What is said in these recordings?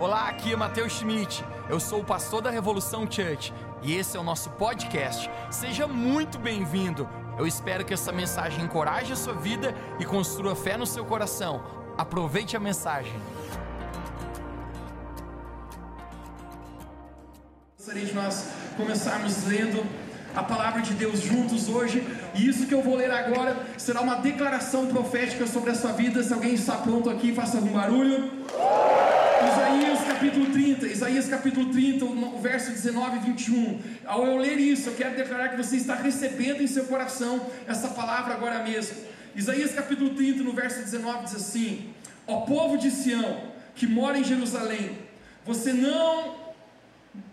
Olá, aqui é Matheus Schmidt. Eu sou o pastor da Revolução Church e esse é o nosso podcast. Seja muito bem-vindo. Eu espero que essa mensagem encoraje a sua vida e construa fé no seu coração. Aproveite a mensagem. Gostaria de nós começarmos lendo a palavra de Deus juntos hoje, e isso que eu vou ler agora será uma declaração profética sobre a sua vida. Se alguém está pronto aqui, faça algum barulho. Isaías capítulo 30, Isaías capítulo 30, o verso 19 e 21. Ao eu ler isso, eu quero declarar que você está recebendo em seu coração essa palavra agora mesmo. Isaías capítulo 30, no verso 19, diz assim: Ó povo de Sião, que mora em Jerusalém, você não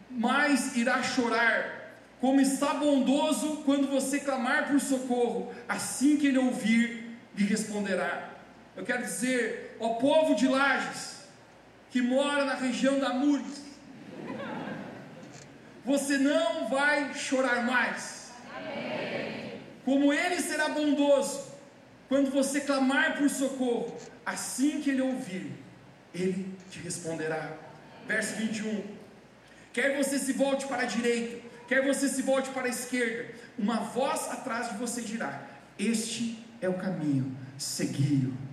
mais irá chorar, como está bondoso quando você clamar por socorro, assim que ele ouvir, lhe responderá. Eu quero dizer, ó povo de Lages, que mora na região da Mures, você não vai chorar mais. Como ele será bondoso quando você clamar por socorro, assim que ele ouvir, ele te responderá. Verso 21. Quer você se volte para a direita, quer você se volte para a esquerda, uma voz atrás de você dirá: Este é o caminho, segui-o.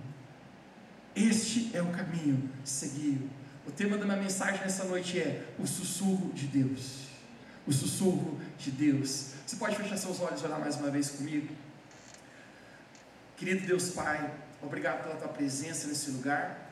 Este é o caminho, segui-o. O tema da minha mensagem nessa noite é o sussurro de Deus. O sussurro de Deus. Você pode fechar seus olhos e orar mais uma vez comigo? Querido Deus Pai, obrigado pela tua presença nesse lugar.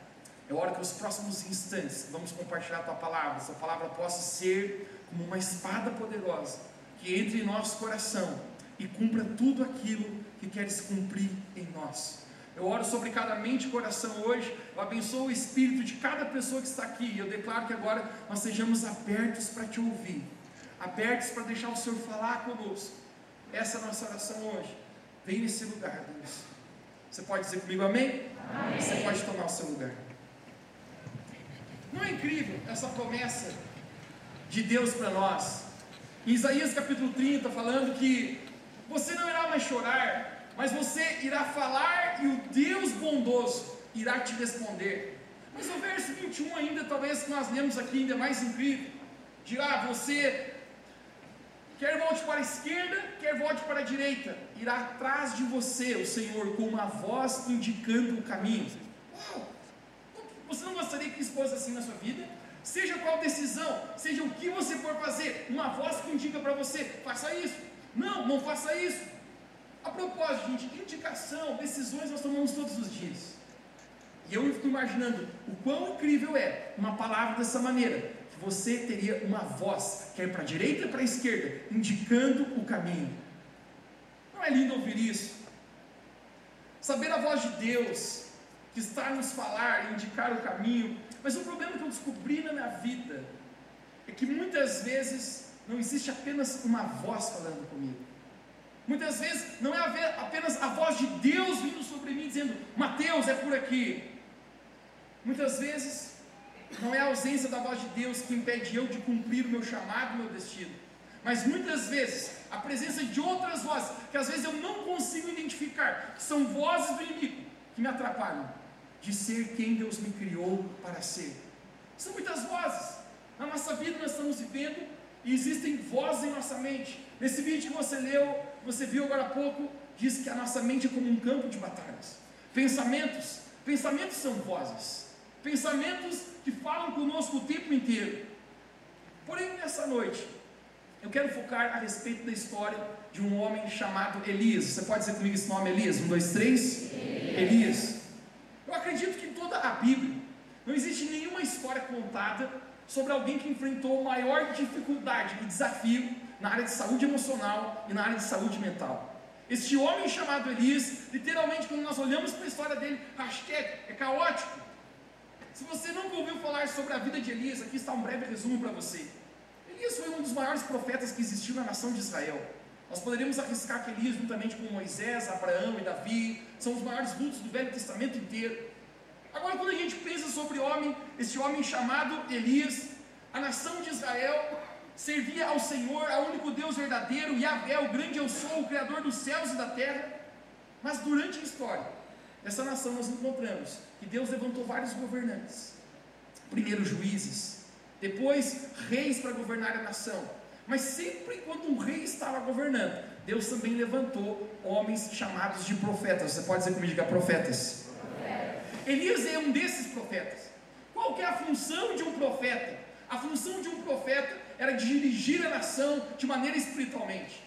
É hora que os próximos instantes vamos compartilhar a tua palavra. Essa palavra possa ser como uma espada poderosa que entre em nosso coração e cumpra tudo aquilo que queres cumprir em nós. Eu oro sobre cada mente e coração hoje. Eu abençoo o espírito de cada pessoa que está aqui. E eu declaro que agora nós sejamos abertos para te ouvir, abertos para deixar o Senhor falar conosco. Essa é a nossa oração hoje. Vem nesse lugar, Deus. Você pode dizer comigo amém? amém? Você pode tomar o seu lugar. Não é incrível essa promessa de Deus para nós? Em Isaías capítulo 30, falando que você não irá mais chorar, mas você irá falar e o Deus bondoso irá te responder. Mas o verso 21 ainda, talvez nós lemos aqui, ainda mais incrível. Dirá, você quer volte para a esquerda, quer volte para a direita, irá atrás de você o Senhor com uma voz indicando o caminho. Uau! Você não gostaria que isso fosse assim na sua vida? Seja qual decisão, seja o que você for fazer, uma voz que indica para você, faça isso. Não, não faça isso. A propósito, gente, indicação, decisões nós tomamos todos os dias. E eu fico imaginando o quão incrível é uma palavra dessa maneira, que você teria uma voz, quer para a direita ou para a esquerda, indicando o caminho. Não é lindo ouvir isso? Saber a voz de Deus, que está nos falar, indicar o caminho. Mas o problema que eu descobri na minha vida é que muitas vezes não existe apenas uma voz falando comigo. Muitas vezes não é apenas a voz de Deus vindo sobre mim dizendo: Mateus, é por aqui. Muitas vezes não é a ausência da voz de Deus que impede eu de cumprir o meu chamado, o meu destino. Mas muitas vezes a presença de outras vozes, que às vezes eu não consigo identificar, que são vozes do inimigo, que me atrapalham de ser quem Deus me criou para ser. São muitas vozes. Na nossa vida nós estamos vivendo e existem vozes em nossa mente. Nesse vídeo que você leu, você viu agora há pouco, diz que a nossa mente é como um campo de batalhas. Pensamentos, pensamentos são vozes. Pensamentos que falam conosco o tempo inteiro. Porém, nessa noite, eu quero focar a respeito da história de um homem chamado Elias. Você pode dizer comigo esse nome, Elias? Um, dois, três? Elias. Elias. Eu acredito que em toda a Bíblia não existe nenhuma história contada sobre alguém que enfrentou maior dificuldade e desafio na área de saúde emocional e na área de saúde mental. Este homem chamado Elias, literalmente, quando nós olhamos para a história dele, hashtag é caótico. Se você nunca ouviu falar sobre a vida de Elias, aqui está um breve resumo para você. Elias foi um dos maiores profetas que existiu na nação de Israel. Nós poderíamos arriscar que Elias, juntamente com Moisés, Abraão e Davi, são os maiores vultos do Velho Testamento inteiro. Agora, quando a gente pensa sobre homem, esse homem chamado Elias, a nação de Israel servia ao Senhor, ao único Deus verdadeiro, Yahvé, o grande eu sou, o Criador dos céus e da terra. Mas durante a história dessa nação nós encontramos que Deus levantou vários governantes. primeiro juízes, depois reis para governar a nação. Mas sempre quando um rei estava governando, Deus também levantou homens chamados de profetas. Você pode dizer comigo, diga profetas. Elias é um desses profetas. Qual que é a função de um profeta? A função de um profeta era dirigir a nação de maneira espiritualmente.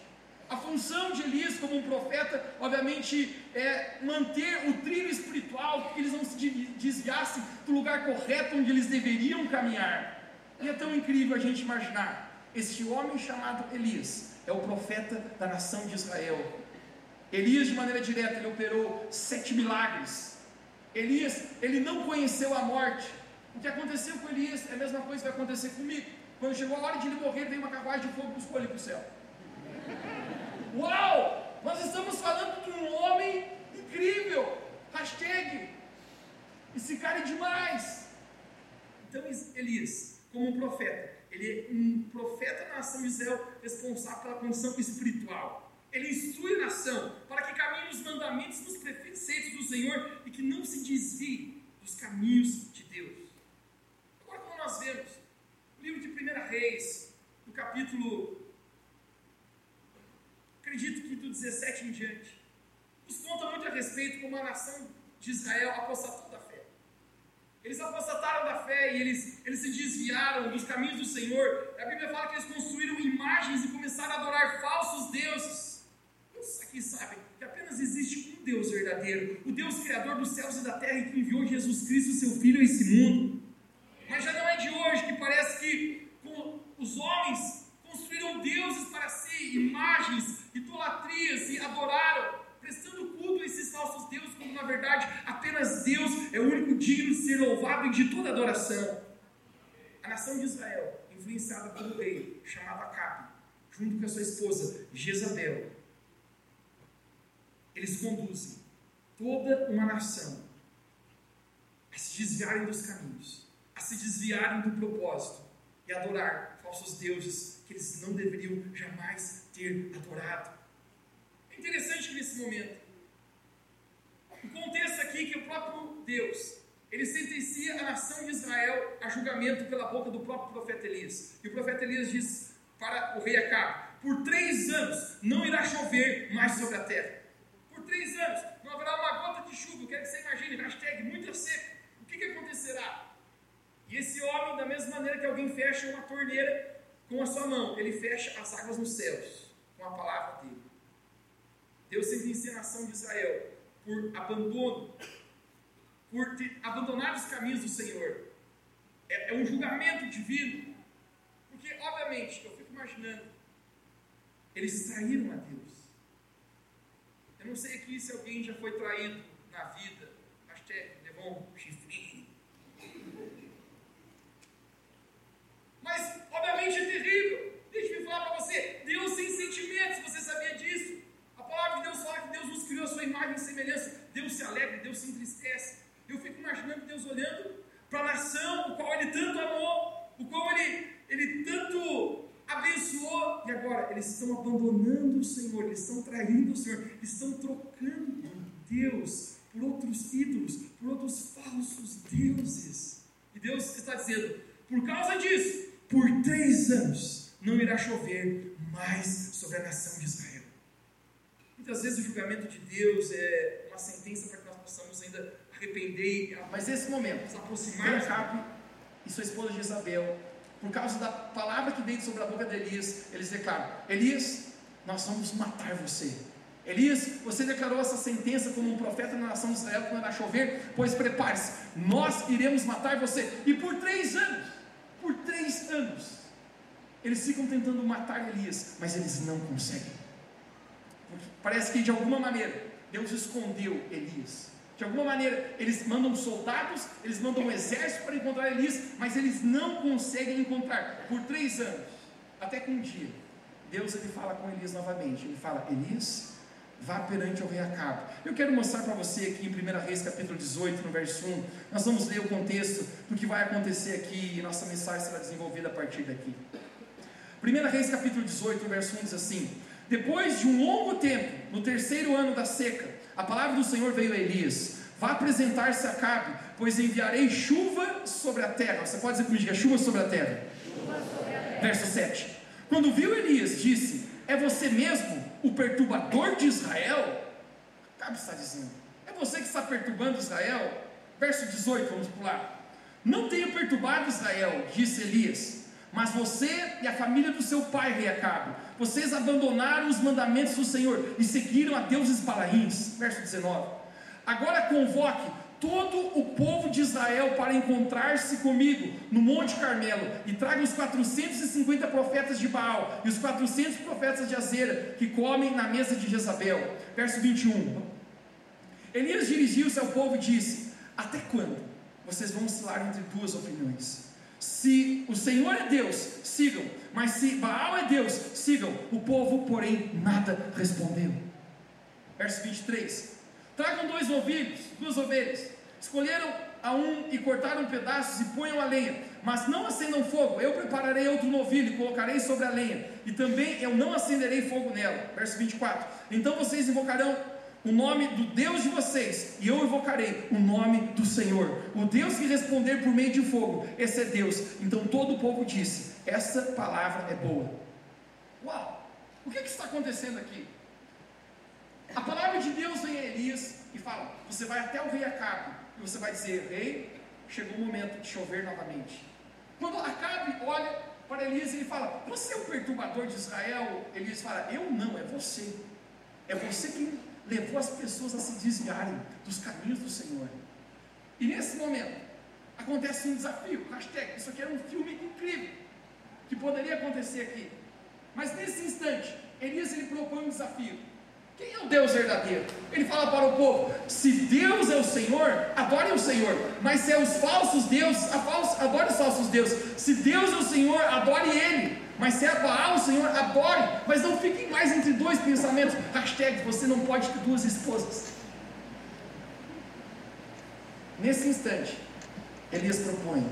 A função de Elias como um profeta, obviamente, é manter o trilho espiritual, que eles não se desviassem do lugar correto onde eles deveriam caminhar. E é tão incrível a gente imaginar, este homem chamado Elias é o profeta da nação de Israel. Elias, de maneira direta, ele operou sete milagres. Elias, ele não conheceu a morte. O que aconteceu com Elias é a mesma coisa que vai acontecer comigo. Quando chegou a hora de ele morrer, veio uma carruagem de fogo e buscou ele para o céu. Uau! Nós estamos falando de um homem incrível. Hashtag. Esse cara é demais. Então, Elias, como um profeta, ele é um profeta da nação de Israel responsável pela condição espiritual. Ele instrui a nação para que caminhe nos mandamentos, nos preceitos do Senhor e que não se desvie dos caminhos de Deus. Agora, como nós vemos, no livro de 1 Reis, no capítulo acredito que do 17 em diante, nos conta muito a respeito como a nação de Israel apostatou da fé. Eles apostataram da fé e eles, eles se desviaram dos caminhos do Senhor. A Bíblia fala que eles construíram imagens e começaram a adorar falsos deuses. Todos aqui sabem que apenas existe um Deus verdadeiro, o Deus Criador dos céus e da terra, e que enviou Jesus Cristo, seu Filho, a esse mundo. Mas já não é de hoje que parece que os homens construíram deuses para si, imagens, idolatrias e adoraram, prestando culto a esses falsos deuses, quando na verdade apenas Deus é o único digno de ser louvado e de toda adoração. A nação de Israel, influenciada pelo rei chamado Acabe, junto com a sua esposa Jezabel, eles conduzem toda uma nação a se desviarem dos caminhos, a se desviarem do propósito e adorar falsos deuses que eles não deveriam jamais ter adorado. É interessante que nesse momento, o contexto aqui que o próprio Deus, ele sentencia a nação de Israel a julgamento pela boca do próprio profeta Elias. E o profeta Elias diz para o rei Acabe, por três anos não irá chover mais sobre a terra. Por três anos não haverá uma gota de chuva. Quero que você imagine, hashtag muita seca. O que, que acontecerá? E esse homem, da mesma maneira que alguém fecha uma torneira com a sua mão, ele fecha as águas nos céus, com a palavra dele. Deus sempre ensina a nação de Israel por abandono, por ter abandonado os caminhos do Senhor. É, é um julgamento divino. Porque, obviamente, eu fico imaginando, eles traíram a Deus. Eu não sei aqui se alguém já foi traído na vida. Hashtag levou um chifrinho Mas, obviamente, é terrível. Deixa eu falar para você: Deus tem sentimentos, você sabia disso? A palavra de Deus fala que Deus nos criou a sua imagem e semelhança. Deus se alegra, Deus se entristece. Eu fico imaginando Deus olhando para a nação, o qual Ele tanto amou, o qual Ele, ele tanto abençoou, e agora eles estão abandonando o Senhor, eles estão traindo o Senhor, estão trocando Deus por outros ídolos, por outros falsos deuses. E Deus está dizendo: por causa disso, por três anos não irá chover mais sobre a nação de Israel. Muitas vezes o julgamento de Deus é uma sentença para que nós possamos ainda arrepender, mas nesse momento, nos aproximar de e sua esposa Jezabel, por causa da palavra que veio sobre a boca de Elias, eles declaram: Elias, nós vamos matar você. Elias, você declarou essa sentença como um profeta na nação de Israel quando irá chover, pois prepare-se, nós iremos matar você. E por três anos, por três anos. Eles ficam tentando matar Elias, mas eles não conseguem. Parece que de alguma maneira Deus escondeu Elias. De alguma maneira eles mandam soldados, eles mandam um exército para encontrar Elias, mas eles não conseguem encontrar por três anos. Até que um dia Deus ele fala com Elias novamente. Ele fala: Elias, vá perante o rei Acabe. Eu quero mostrar para você aqui em 1 Reis capítulo 18, no verso 1, nós vamos ler o contexto do que vai acontecer aqui e nossa mensagem será desenvolvida a partir daqui. 1 Reis capítulo 18, no verso 1 diz assim: Depois de um longo tempo, no terceiro ano da seca, a palavra do Senhor veio a Elias: Vá apresentar-se a Acabe, pois enviarei chuva sobre a terra. Você pode dizer comigo, é chuva sobre a terra. Verso 7. Quando viu Elias, disse: É você mesmo o perturbador de Israel? Cabe está dizendo: É você que está perturbando Israel? Verso 18, vamos pular. Não tenha perturbado Israel, disse Elias, mas você e a família do seu pai, rei Acabe, vocês abandonaram os mandamentos do Senhor e seguiram a deuses balaíns. Verso 19. Agora convoque todo o povo de Israel para encontrar-se comigo no Monte Carmelo e traga os 450 profetas de Baal e os 400 profetas de Azera que comem na mesa de Jezabel. Verso 21. Elias dirigiu-se ao povo e disse: Até quando vocês vão oscilar entre duas opiniões? Se o Senhor é Deus, sigam, mas se Baal é Deus, sigam. O povo, porém, nada respondeu. Verso 23. Tragam dois novilhos, duas ovelhas. Escolheram a um e cortaram pedaços e ponham a lenha, mas não acendam fogo. Eu prepararei outro novilho e colocarei sobre a lenha, e também eu não acenderei fogo nela. Verso 24. Então vocês invocarão o nome do Deus de vocês, e eu invocarei o nome do Senhor. O Deus que responder por meio de fogo, esse é Deus. Então todo o povo disse: Essa palavra é boa. Uau! O que, que está acontecendo aqui? A palavra de Deus vem a Elias e fala: Você vai até o rei Acabe e você vai dizer: Rei, chegou o momento de chover novamente. Quando Acabe olha para Elias, ele fala: Você é o perturbador de Israel? Elias fala: Eu não, é você. É você que levou as pessoas a se desviarem dos caminhos do Senhor. E nesse momento, acontece um desafio. Hashtag, isso aqui era um filme incrível que poderia acontecer aqui. Mas nesse instante, Elias ele propõe um desafio. Quem é o Deus verdadeiro? Ele fala para o povo: se Deus é o Senhor, adore o Senhor. Mas se é os falsos deuses, adore os falsos deuses. Se Deus é o Senhor, adore Ele. Mas se é Baal o Senhor, adore. Mas não fiquem mais entre dois pensamentos. Hashtag, você não pode ter duas esposas. Nesse instante, Elias propõe: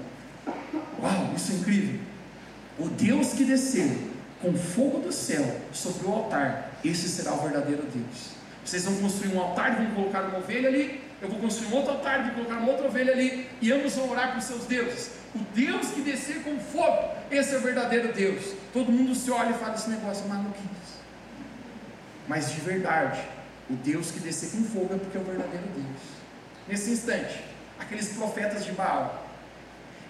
Uau, isso é incrível. O Deus que desceu com fogo do céu sobre o altar esse será o verdadeiro Deus. Vocês vão construir um altar vão colocar uma ovelha ali. Eu vou construir um outro altar vou colocar uma outra ovelha ali. E ambos vão orar os seus deuses. O Deus que descer com fogo, esse é o verdadeiro Deus. Todo mundo se olha e fala: esse negócio é. Mas de verdade, o Deus que descer com fogo é porque é o verdadeiro Deus. Nesse instante, aqueles profetas de Baal,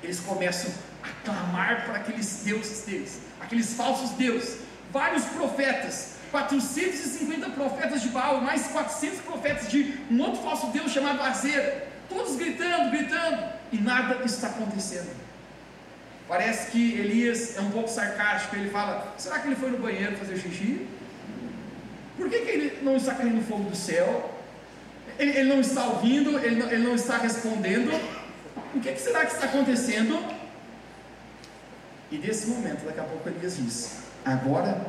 eles começam a clamar para aqueles deuses deles, aqueles falsos deuses. Vários profetas 450 profetas de Baal, mais 400 profetas de um outro falso Deus chamado Azera, todos gritando, gritando, e nada está acontecendo. Parece que Elias é um pouco sarcástico, ele fala: será que ele foi no banheiro fazer xixi? Por que, que ele não está caindo fogo do céu? Ele, ele não está ouvindo, ele não, ele não, está respondendo. O que, que será que está acontecendo? E nesse momento, daqui a pouco Elias diz: agora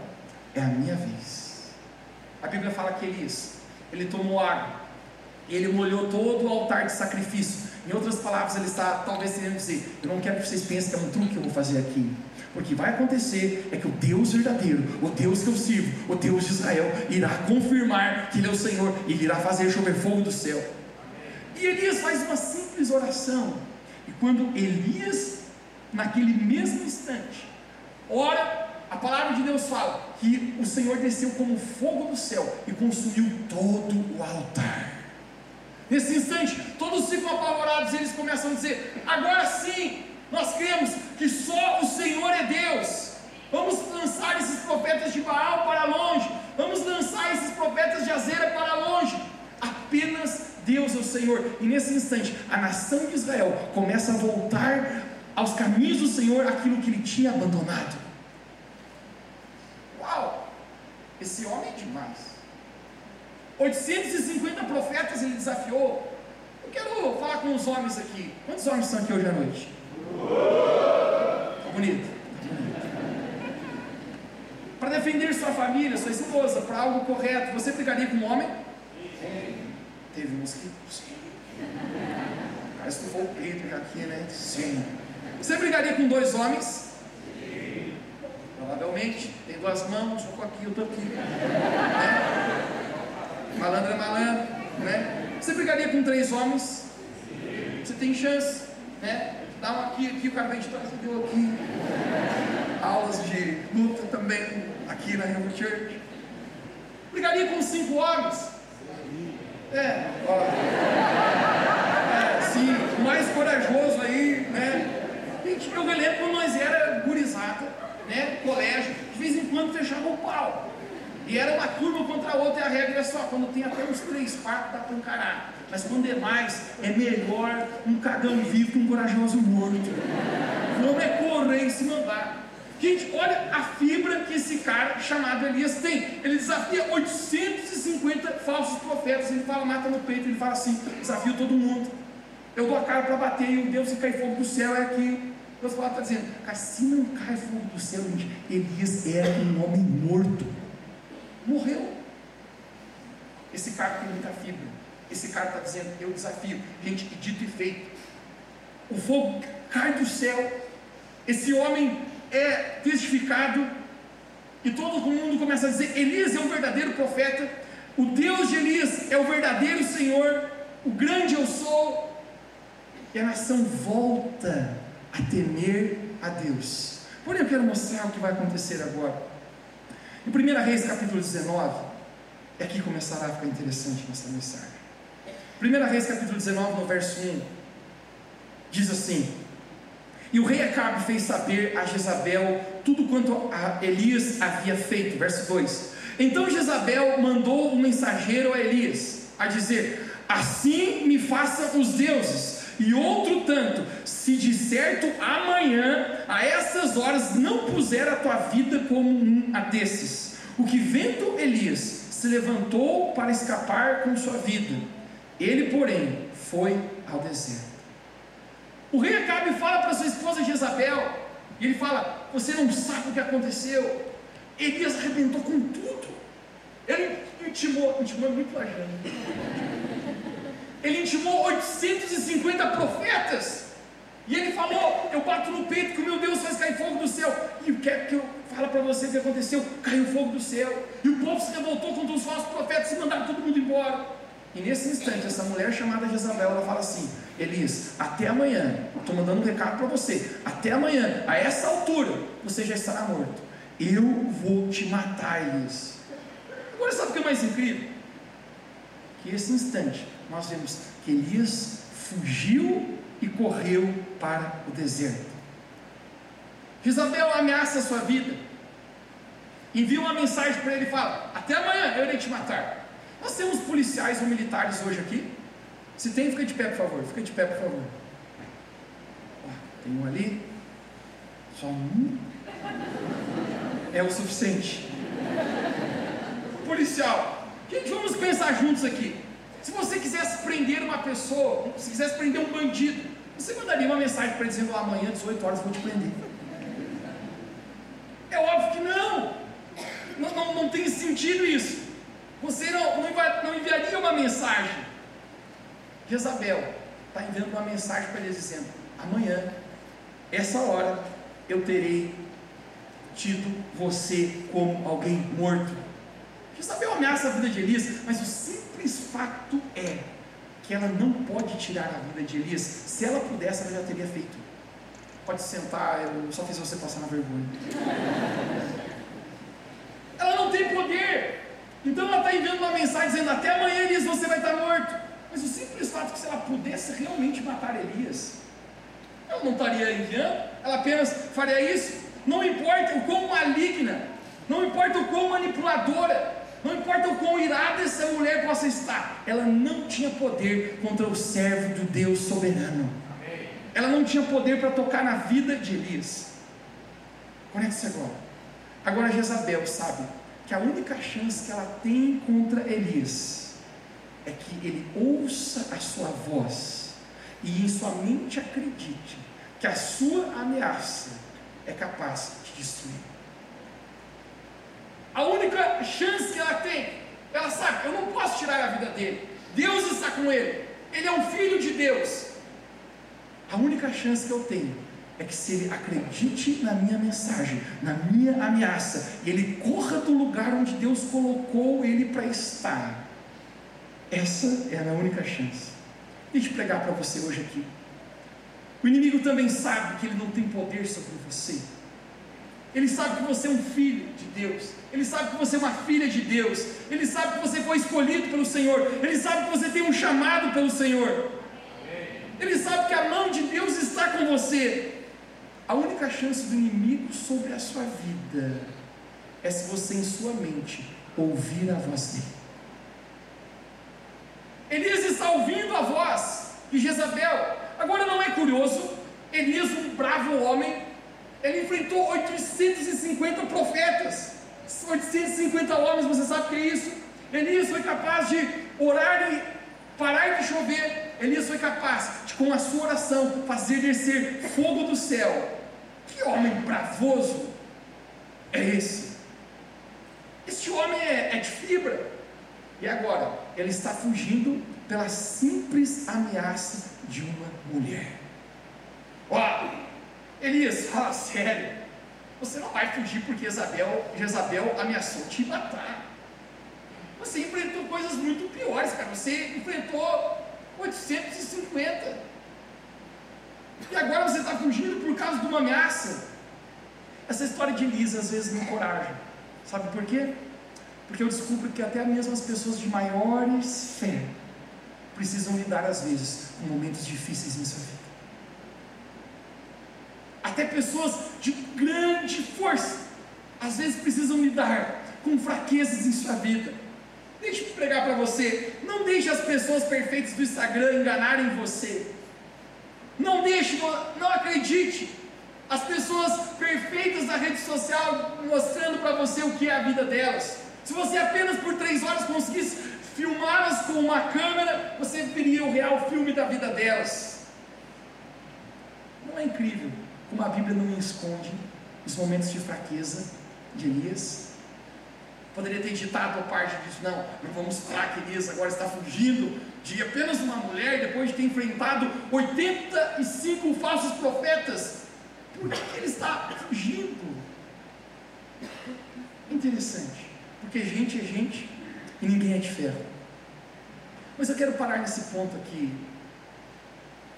é a minha vez. A Bíblia fala que Elias, ele tomou água, ele molhou todo o altar de sacrifício. Em outras palavras, ele está talvez querendo dizer: Eu não quero que vocês pensem que é um truque que eu vou fazer aqui. Porque vai acontecer é que o Deus verdadeiro, o Deus que eu sirvo, o Deus de Israel, irá confirmar que Ele é o Senhor e Ele irá fazer chover fogo do céu. E Elias faz uma simples oração. E quando Elias, naquele mesmo instante, ora a palavra de Deus fala que o Senhor desceu como fogo do céu e consumiu todo o altar. Nesse instante, todos ficam apavorados e eles começam a dizer: agora sim, nós cremos que só o Senhor é Deus. Vamos lançar esses profetas de Baal para longe. Vamos lançar esses profetas de Azera para longe. Apenas Deus é o Senhor. E nesse instante, a nação de Israel começa a voltar aos caminhos do Senhor aquilo que ele tinha abandonado. Uau! Esse homem é demais. 850 profetas ele desafiou. Eu quero falar com os homens aqui. Quantos homens estão aqui hoje à noite? Tá bonito. Para defender sua família, sua esposa, para algo correto, você brigaria com um homem? Sim. Teve uns que. Sim. Parece que foi o peito aqui, né? Sim. Você brigaria com dois homens? Provavelmente, duas mãos, eu estou aqui, aqui. Né? Malandro é malandro, né? Você brigaria com três homens? você tem chance, né? Dá uma aqui, aqui, o cara vem de trás, deu aqui. Aulas de luta também, aqui na Rio Church. Brigaria com cinco homens. É, ó. É, sim, o mais corajoso aí, né? Gente, eu me lembro quando nós era gurizada, né? Colégio, de vez em quando fechava o pau. E era uma turma contra a outra, e a regra é só, quando tem até uns três, quatro, dá para encarar. Mas quando é mais, é melhor um cagão vivo que um corajoso morto. Vamos é correr e se mandar. Gente, olha a fibra que esse cara chamado Elias tem. Ele desafia 850 falsos profetas. Ele fala, mata no peito. Ele fala assim: desafio todo mundo. Eu dou a cara para bater e o Deus que cai fogo do céu é aqui. Deus está dizendo, cara, se não cai fogo do céu, gente, Elias era um homem morto. Morreu. Esse cara tem muita fibra. Esse cara está dizendo, eu desafio. Gente, dito e feito. O fogo cai do céu. Esse homem é testificado. E todo mundo começa a dizer: Elias é o verdadeiro profeta. O Deus de Elias é o verdadeiro Senhor. O grande eu sou. E a nação volta a temer a Deus. Porém, eu quero mostrar o que vai acontecer agora. Em 1 Reis capítulo 19, é aqui começará a ficar interessante nessa mensagem. 1 Reis capítulo 19, no verso 1, diz assim: E o rei Acabe fez saber a Jezabel tudo quanto Elias havia feito. Verso 2: Então Jezabel mandou um mensageiro a Elias, a dizer: Assim me façam os deuses, e outro tanto, se de certo amanhã, a essas horas, não puser a tua vida como um a desses. O que vento Elias se levantou para escapar com sua vida ele, porém, foi ao deserto. O rei Acabe fala para sua esposa Jezabel, e ele fala: Você não sabe o que aconteceu. Elias arrebentou com tudo. Ele intimou, intimou muito lajando. Ele intimou 850 profetas. E ele falou: Eu bato no peito que o meu Deus faz cair fogo do céu. E o que é que eu falo para vocês que aconteceu? Caiu fogo do céu. E o povo se revoltou contra os falsos profetas e mandaram todo mundo embora. E nesse instante, essa mulher chamada Jezabel, ela fala assim: Elias, até amanhã, estou mandando um recado para você. Até amanhã, a essa altura, você já estará morto. Eu vou te matar, Elias. Agora, sabe o que é mais incrível? Que esse instante, nós vemos que Elias fugiu e correu para o deserto. Jezabel ameaça a sua vida. Envia uma mensagem para ele e fala: Até amanhã eu irei te matar. Nós temos policiais ou militares hoje aqui? Se tem, fica de pé, por favor. Fica de pé, por favor. Ó, tem um ali. Só um. É o suficiente. Policial. Gente, vamos pensar juntos aqui. Se você quisesse prender uma pessoa, se quisesse prender um bandido, você mandaria uma mensagem para ele dizendo amanhã, 18 horas, vou te prender. É óbvio que não. Não, não, não tem sentido isso. Você não, não enviaria uma mensagem. Jezabel está enviando uma mensagem para eles dizendo: amanhã, essa hora, eu terei tido você como alguém morto. Jezabel ameaça a vida de Elias, mas o simples fato é que ela não pode tirar a vida de Elias. Se ela pudesse, ela já teria feito. Pode sentar, eu só fiz você passar na vergonha. ela não tem poder. Então ela está enviando uma mensagem dizendo: Até amanhã, Elias, você vai estar morto. Mas o simples fato é que se ela pudesse realmente matar Elias, ela não estaria enviando, ela apenas faria isso. Não importa o quão maligna, não importa o quão manipuladora, não importa o quão irada essa mulher possa estar, ela não tinha poder contra o servo do Deus soberano. Ela não tinha poder para tocar na vida de Elias. Conecte-se agora. Agora Jezabel sabe que a única chance que ela tem contra Elias é que ele ouça a sua voz e em sua mente acredite que a sua ameaça é capaz de destruir. A única chance que ela tem, ela sabe, eu não posso tirar a vida dele. Deus está com ele. Ele é um filho de Deus. A única chance que eu tenho é que se ele acredite na minha mensagem, na minha ameaça, ele corra do lugar onde Deus colocou ele para estar, essa é a minha única chance. Deixa eu pregar para você hoje aqui. O inimigo também sabe que ele não tem poder sobre você. Ele sabe que você é um filho de Deus. Ele sabe que você é uma filha de Deus. Ele sabe que você foi escolhido pelo Senhor. Ele sabe que você tem um chamado pelo Senhor. Ele sabe que a mão de Deus está com você. A única chance do inimigo sobre a sua vida é se você em sua mente ouvir a voz dele. Elias está ouvindo a voz de Jezabel. Agora não é curioso, Elias, um bravo homem, ele enfrentou 850 profetas, 850 homens, você sabe o que é isso? Elias foi capaz de orar e parar de chover. Elias foi capaz de, com a sua oração, fazer descer fogo do céu. Que homem bravoso é esse? Este homem é, é de fibra. E agora, ele está fugindo pela simples ameaça de uma mulher. Ó, Elias, fala sério. Você não vai fugir porque Jezabel, Jezabel ameaçou te matar. Você enfrentou coisas muito piores, cara. Você enfrentou 850. E agora você está fugindo por causa de uma ameaça. Essa história de Elias às vezes me encoraja. Sabe por quê? Porque eu descubro que até mesmo as pessoas de maiores fé precisam lidar às vezes com momentos difíceis em sua vida. Até pessoas de grande força às vezes precisam lidar com fraquezas em sua vida. Deixa eu pregar para você. Não deixe as pessoas perfeitas do Instagram enganarem você. Não deixe, não acredite. As pessoas perfeitas da rede social mostrando para você o que é a vida delas. Se você apenas por três horas conseguisse filmá-las com uma câmera, você veria o real filme da vida delas. Não é incrível como a Bíblia não esconde os momentos de fraqueza de Elias? Poderia ter ditado a parte disso, não, não vamos falar que Elias agora está fugindo de apenas uma mulher, depois de ter enfrentado 85 falsos profetas. Por que ele está fugindo? Interessante, porque gente é gente e ninguém é de ferro. Mas eu quero parar nesse ponto aqui.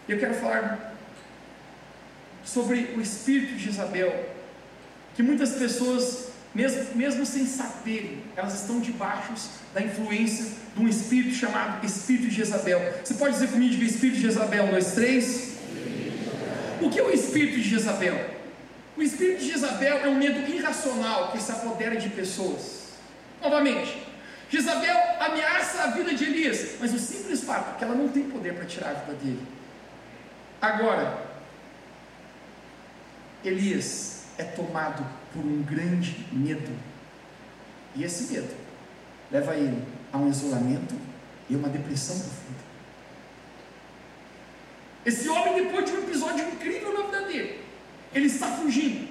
Eu quero falar sobre o espírito de Isabel, que muitas pessoas mesmo, mesmo sem saberem, elas estão debaixo da influência de um espírito chamado Espírito de Jezabel. Você pode dizer comigo o Espírito de Jezabel, um, dois, três? O que é o Espírito de Jezabel? O Espírito de Jezabel é um medo irracional que se apodera de pessoas. Novamente, Jezabel ameaça a vida de Elias, mas o simples fato é que ela não tem poder para tirar a vida dele. Agora, Elias é tomado por um grande medo. E esse medo leva ele a um isolamento e uma depressão profunda. Esse homem, depois de um episódio incrível na vida dele, ele está fugindo.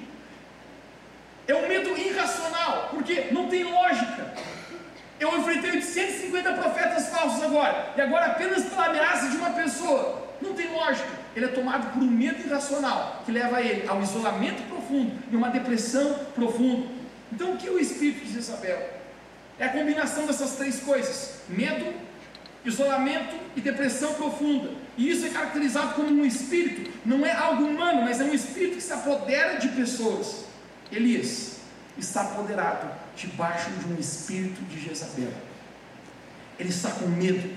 É um medo irracional, porque não tem lógica. Eu enfrentei 150 profetas falsos agora, e agora apenas pela ameaça de uma pessoa. Não tem lógica. Ele é tomado por um medo irracional que leva ele ao isolamento profundo e uma depressão profunda. Então, o que é o espírito de Isabel? É a combinação dessas três coisas: medo, isolamento e depressão profunda. E isso é caracterizado como um espírito, não é algo humano, mas é um espírito que se apodera de pessoas. Elias está apoderado debaixo de um espírito de Jezabel. Ele está com medo,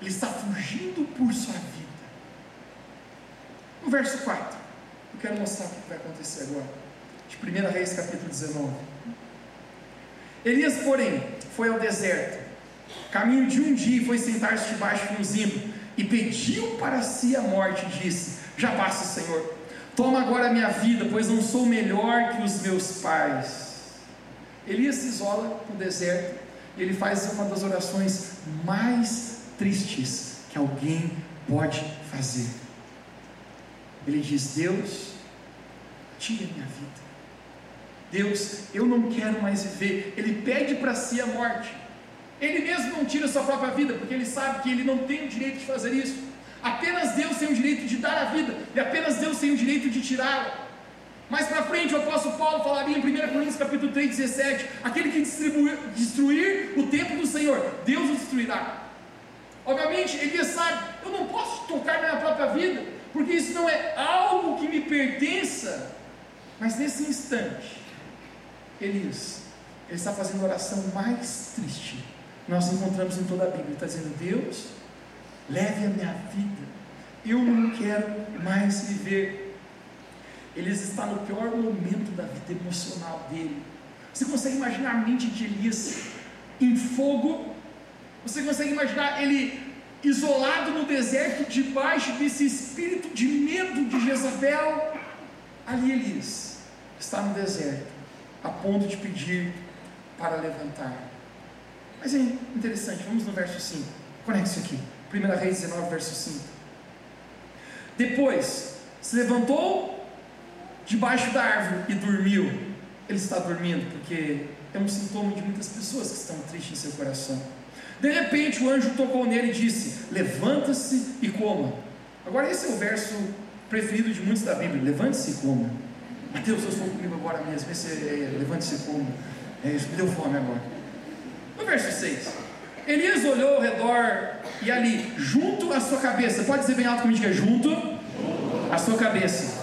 ele está fugindo por sua vida. No verso 4, eu quero mostrar o que vai acontecer agora. De 1 Reis, capítulo 19. Elias, porém, foi ao deserto, caminho de um dia, foi sentar-se debaixo de um zimbro, e pediu para si a morte, e disse: Já basta, Senhor, toma agora a minha vida, pois não sou melhor que os meus pais. Elias se isola no deserto, e ele faz uma das orações mais tristes que alguém pode fazer. Ele diz: Deus, tira minha vida. Deus, eu não quero mais viver. Ele pede para si a morte. Ele mesmo não tira a sua própria vida, porque ele sabe que ele não tem o direito de fazer isso. Apenas Deus tem o direito de dar a vida, e apenas Deus tem o direito de tirá-la. Mais para frente, o apóstolo Paulo falaria em 1 Coríntios capítulo 3, 17: aquele que destruir o templo do Senhor, Deus o destruirá. Obviamente, Elias sabe, eu não posso tocar na minha própria vida, porque isso não é algo que me pertença. Mas nesse instante, Elias, ele está fazendo a oração mais triste. Nós encontramos em toda a Bíblia. Ele está dizendo: Deus, leve a minha vida. Eu não quero mais viver. Elias está no pior momento da vida emocional dele. Você consegue imaginar a mente de Elias em fogo? Você consegue imaginar ele isolado no deserto, debaixo desse espírito de medo de Jezabel? Ali Elias está no deserto, a ponto de pedir para levantar. Mas é interessante, vamos no verso 5. Conecte-se aqui. 1 Reis 19, verso 5. Depois se levantou debaixo da árvore e dormiu. Ele está dormindo porque é um sintoma de muitas pessoas que estão tristes em seu coração. De repente o anjo tocou nele e disse: Levanta-se e coma. Agora, esse é o verso preferido de muitos da Bíblia: Levante-se e coma. Mateus, eu estou comigo agora mesmo. Esse é, é Levante-se e coma. É, isso me deu fome agora. No verso 6. Elias olhou ao redor e ali, junto à sua cabeça, pode dizer bem alto comigo que é junto à sua cabeça.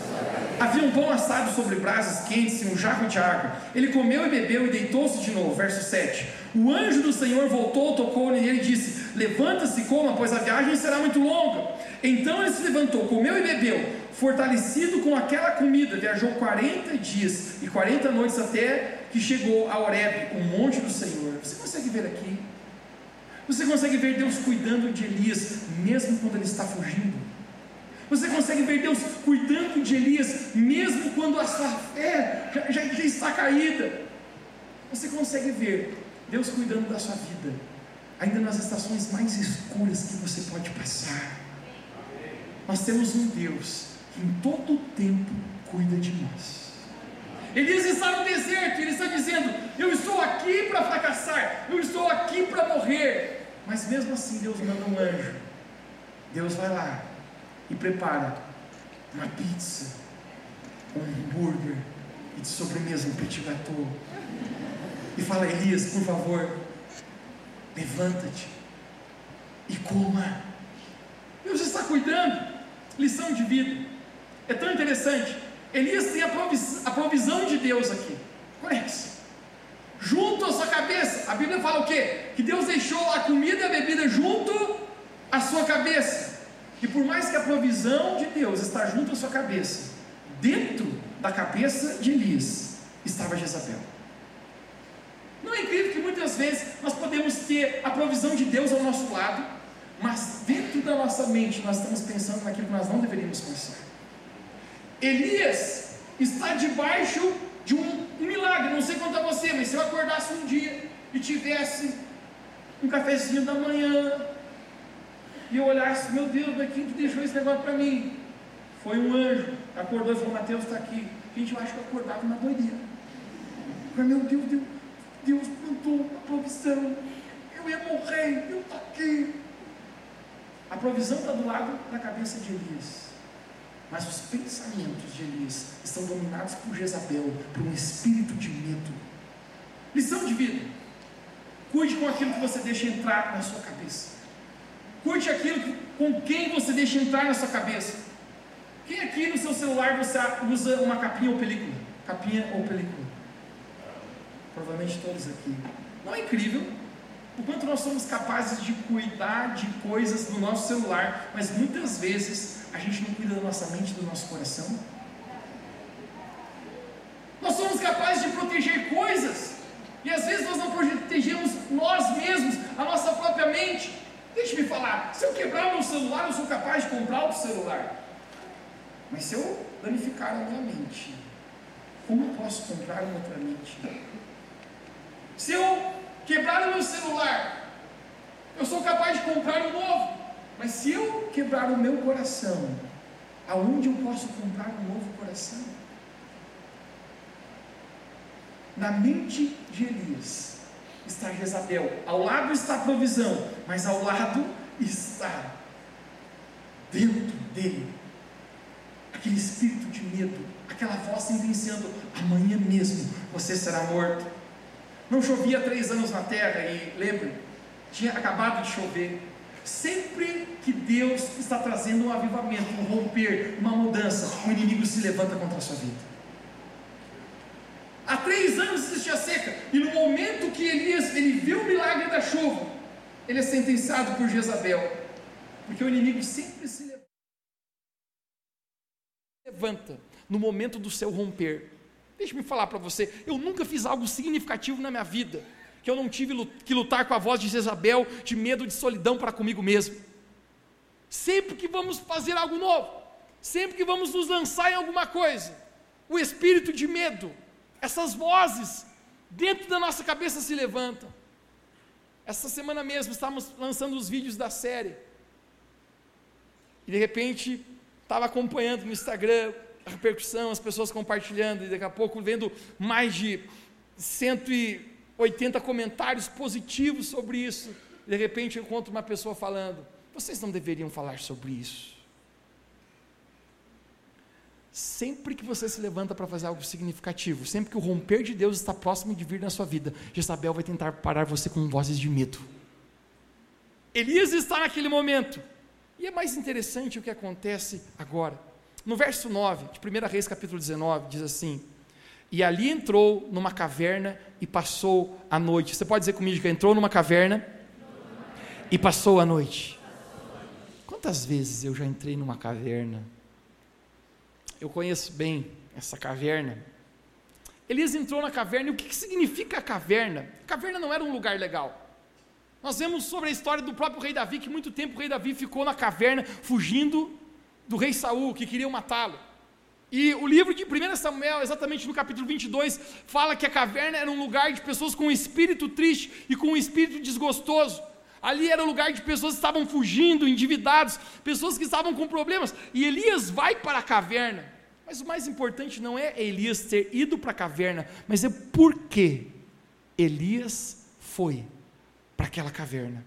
Havia um pão assado sobre brasas quentes e um jarro de água. Ele comeu e bebeu e deitou-se de novo. Verso 7. O anjo do Senhor voltou, tocou nele e disse: Levanta-se e coma, pois a viagem será muito longa. Então ele se levantou, comeu e bebeu. Fortalecido com aquela comida, viajou 40 dias e 40 noites até que chegou a Horeb, o monte do Senhor. Você consegue ver aqui? Você consegue ver Deus cuidando de Elias, mesmo quando ele está fugindo? Você consegue ver Deus cuidando de Elias, mesmo quando a sua fé já, já, já está caída? Você consegue ver Deus cuidando da sua vida, ainda nas estações mais escuras que você pode passar. Nós temos um Deus que em todo o tempo cuida de nós. Elias está no deserto, ele está dizendo: Eu estou aqui para fracassar, eu estou aqui para morrer. Mas mesmo assim, Deus manda um anjo. Deus vai lá e prepara uma pizza, um hambúrguer e de sobremesa um petit gâteau e fala: Elias, por favor, levanta-te e coma. Deus está cuidando. Lição de vida. É tão interessante. Elias tem a provisão, a provisão de Deus aqui. Conhece? Junto à sua cabeça. A Bíblia fala o quê? Que Deus deixou a comida e a bebida junto à sua cabeça. E por mais que a provisão de Deus está junto à sua cabeça, dentro da cabeça de Elias estava Jezabel. Não é incrível que muitas vezes nós podemos ter a provisão de Deus ao nosso lado, mas dentro da nossa mente nós estamos pensando naquilo que nós não deveríamos pensar. Elias está debaixo de um, um milagre, não sei quanto a você, mas se eu acordasse um dia e tivesse um cafezinho da manhã, e eu olhasse, meu Deus, mas quem que deixou esse negócio para mim? Foi um anjo, acordou e falou, Mateus está aqui. Gente, eu acho que eu acordava na doideira. Falei, meu Deus, Deus, Deus mandou a provisão. Eu ia morrer, eu estou aqui. A provisão está do lado da cabeça de Elias. Mas os pensamentos de Elias estão dominados por Jezabel, por um espírito de medo. Lição de vida. Cuide com aquilo que você deixa entrar na sua cabeça. Cuide aquilo que, com quem você deixa entrar na sua cabeça. Quem aqui no seu celular você usa uma capinha ou película? Capinha ou película? provavelmente todos aqui. Não é incrível o quanto nós somos capazes de cuidar de coisas no nosso celular, mas muitas vezes a gente não cuida da nossa mente, do nosso coração? Nós somos capazes de proteger coisas, e às vezes nós não protegemos nós mesmos, a nossa própria mente. Deixe-me falar, se eu quebrar meu celular, eu sou capaz de comprar outro celular. Mas se eu danificar a minha mente, como eu posso comprar uma outra mente? Se eu quebrar o meu celular, eu sou capaz de comprar um novo. Mas se eu quebrar o meu coração, aonde eu posso comprar um novo coração? Na mente de Elias está Jezabel, ao lado está a provisão, mas ao lado está dentro dele aquele espírito de medo, aquela voz sentenciando: amanhã mesmo você será morto. Não chovia três anos na terra e lembre, tinha acabado de chover. Sempre que Deus está trazendo um avivamento, um romper, uma mudança, o inimigo se levanta contra a sua vida. Há três anos existia seca, e no momento que Elias ele viu o milagre da chuva, ele é sentenciado por Jezabel, porque o inimigo sempre se levanta no momento do seu romper. Deixa-me falar para você, eu nunca fiz algo significativo na minha vida que eu não tive que lutar com a voz de Jezabel, de medo de solidão para comigo mesmo. Sempre que vamos fazer algo novo, sempre que vamos nos lançar em alguma coisa, o espírito de medo, essas vozes dentro da nossa cabeça se levantam. Essa semana mesmo estávamos lançando os vídeos da série. E de repente estava acompanhando no Instagram a repercussão, as pessoas compartilhando, e daqui a pouco vendo mais de cento e 80 comentários positivos sobre isso. De repente eu encontro uma pessoa falando: vocês não deveriam falar sobre isso. Sempre que você se levanta para fazer algo significativo, sempre que o romper de Deus está próximo de vir na sua vida, Jezabel vai tentar parar você com vozes de medo. Elias está naquele momento. E é mais interessante o que acontece agora. No verso 9, de 1 Reis capítulo 19, diz assim: e ali entrou numa caverna e passou a noite. Você pode dizer comigo que entrou numa caverna e passou a noite. Quantas vezes eu já entrei numa caverna? Eu conheço bem essa caverna. Elias entrou na caverna, e o que, que significa a caverna? A caverna não era um lugar legal. Nós vemos sobre a história do próprio rei Davi, que muito tempo o rei Davi ficou na caverna, fugindo do rei Saul, que queria matá-lo. E o livro de 1 Samuel, exatamente no capítulo 22, fala que a caverna era um lugar de pessoas com um espírito triste e com um espírito desgostoso. Ali era um lugar de pessoas que estavam fugindo, endividados, pessoas que estavam com problemas. E Elias vai para a caverna. Mas o mais importante não é Elias ter ido para a caverna, mas é por que Elias foi para aquela caverna.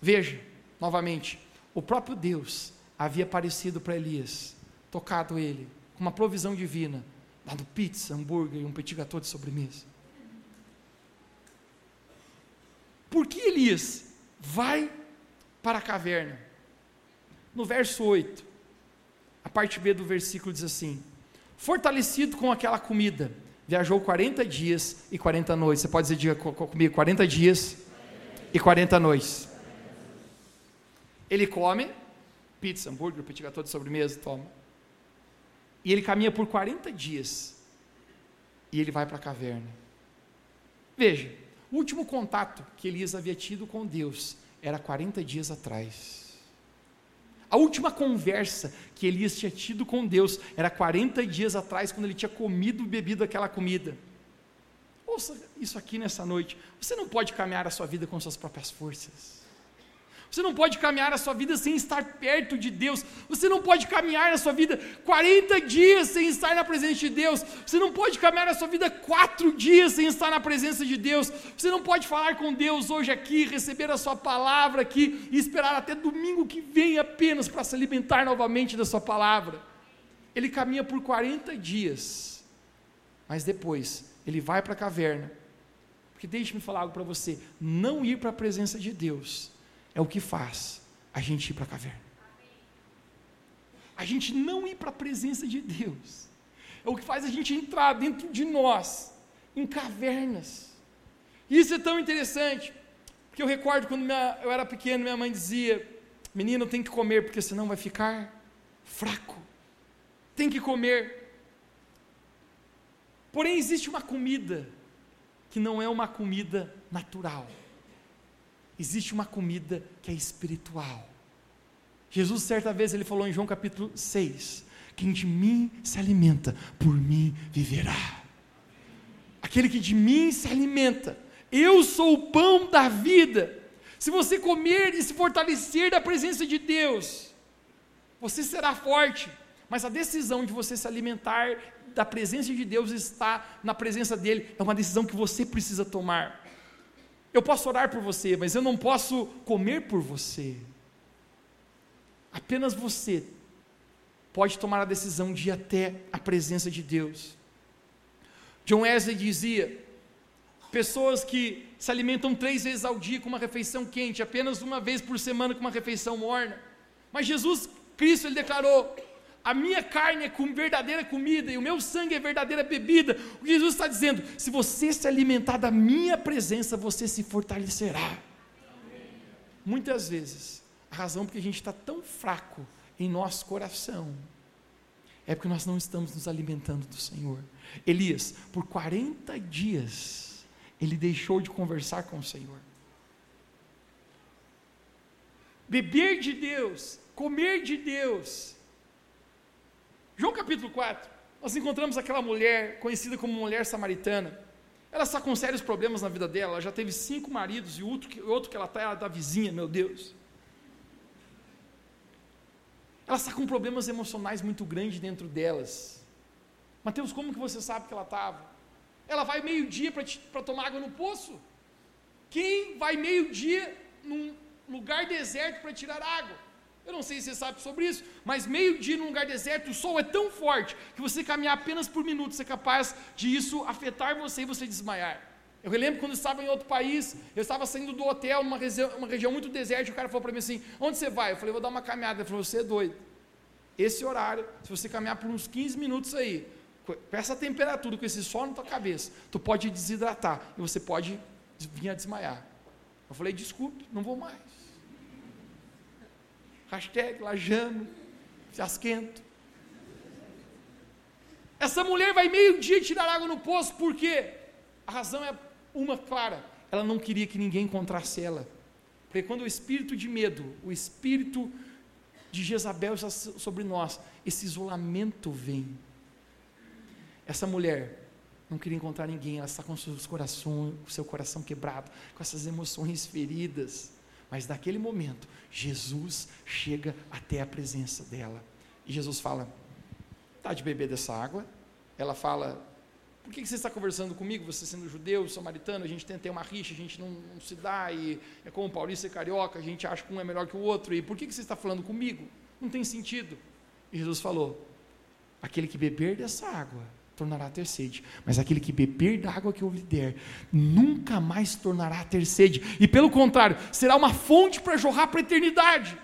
Veja, novamente, o próprio Deus havia aparecido para Elias tocado ele, com uma provisão divina, dando pizza, hambúrguer e um petit gâteau de sobremesa. Por que Elias vai para a caverna? No verso 8, a parte B do versículo diz assim: Fortalecido com aquela comida, viajou 40 dias e 40 noites. Você pode dizer comigo: 40 dias e 40 noites. Ele come pizza, hambúrguer, petit gâteau de sobremesa, toma. E ele caminha por 40 dias. E ele vai para a caverna. Veja, o último contato que Elias havia tido com Deus era 40 dias atrás. A última conversa que Elias tinha tido com Deus era 40 dias atrás, quando ele tinha comido e bebido aquela comida. Ouça isso aqui nessa noite. Você não pode caminhar a sua vida com suas próprias forças. Você não pode caminhar a sua vida sem estar perto de Deus. Você não pode caminhar a sua vida 40 dias sem estar na presença de Deus. Você não pode caminhar a sua vida quatro dias sem estar na presença de Deus. Você não pode falar com Deus hoje aqui, receber a sua palavra aqui e esperar até domingo que vem apenas para se alimentar novamente da sua palavra. Ele caminha por 40 dias, mas depois ele vai para a caverna. Porque deixe-me falar algo para você: não ir para a presença de Deus é o que faz a gente ir para a caverna. A gente não ir para a presença de Deus. É o que faz a gente entrar dentro de nós, em cavernas. Isso é tão interessante, porque eu recordo quando minha, eu era pequeno, minha mãe dizia: Menino, tem que comer, porque senão vai ficar fraco. Tem que comer. Porém, existe uma comida que não é uma comida natural existe uma comida que é espiritual. Jesus, certa vez, ele falou em João capítulo 6: Quem de mim se alimenta, por mim viverá. Aquele que de mim se alimenta, eu sou o pão da vida. Se você comer e se fortalecer da presença de Deus, você será forte. Mas a decisão de você se alimentar da presença de Deus está na presença dele, é uma decisão que você precisa tomar. Eu posso orar por você, mas eu não posso comer por você. Apenas você pode tomar a decisão de ir até a presença de Deus. John Wesley dizia: pessoas que se alimentam três vezes ao dia com uma refeição quente, apenas uma vez por semana com uma refeição morna. Mas Jesus Cristo ele declarou: a minha carne é com verdadeira comida e o meu sangue é verdadeira bebida. O que Jesus está dizendo? Se você se alimentar da minha presença, você se fortalecerá. Muitas vezes, a razão porque a gente está tão fraco em nosso coração é porque nós não estamos nos alimentando do Senhor. Elias, por 40 dias, ele deixou de conversar com o Senhor. Beber de Deus, comer de Deus. João capítulo 4, nós encontramos aquela mulher conhecida como mulher samaritana. Ela está com sérios problemas na vida dela, ela já teve cinco maridos e outro que, outro que ela está, é da vizinha, meu Deus. Ela está com problemas emocionais muito grandes dentro delas. Mateus, como que você sabe que ela estava? Ela vai meio-dia para tomar água no poço. Quem vai meio-dia num lugar deserto para tirar água? Eu não sei se você sabe sobre isso, mas meio-dia num lugar deserto, o sol é tão forte que você caminhar apenas por minutos é capaz de isso afetar você e você desmaiar. Eu lembro quando eu estava em outro país, eu estava saindo do hotel, numa região, uma região muito desértica, o cara falou para mim assim: onde você vai? Eu falei, vou dar uma caminhada. Ele falou, você é doido. Esse horário, se você caminhar por uns 15 minutos aí, com essa temperatura, com esse sol na tua cabeça, tu pode desidratar e você pode vir a desmaiar. Eu falei, desculpe, não vou mais hashtag lajano, fiasquento. Essa mulher vai meio-dia tirar água no poço, por quê? A razão é uma clara, ela não queria que ninguém encontrasse ela. Porque quando o espírito de medo, o espírito de Jezabel está sobre nós, esse isolamento vem. Essa mulher não queria encontrar ninguém, ela está com seus seu coração quebrado, com essas emoções feridas. Mas naquele momento, Jesus chega até a presença dela. E Jesus fala: Dá de beber dessa água. Ela fala: Por que você está conversando comigo? Você sendo judeu, samaritano, a gente tem, uma rixa, a gente não, não, se dá, e é como paulista e carioca, a gente acha que um é melhor que o outro. E por que você está falando comigo? Não tem sentido. E Jesus falou: Aquele que beber dessa água tornará a ter sede. Mas aquele que beber da água que eu lhe der, nunca mais tornará a ter sede. E pelo contrário, será uma fonte para jorrar para a eternidade.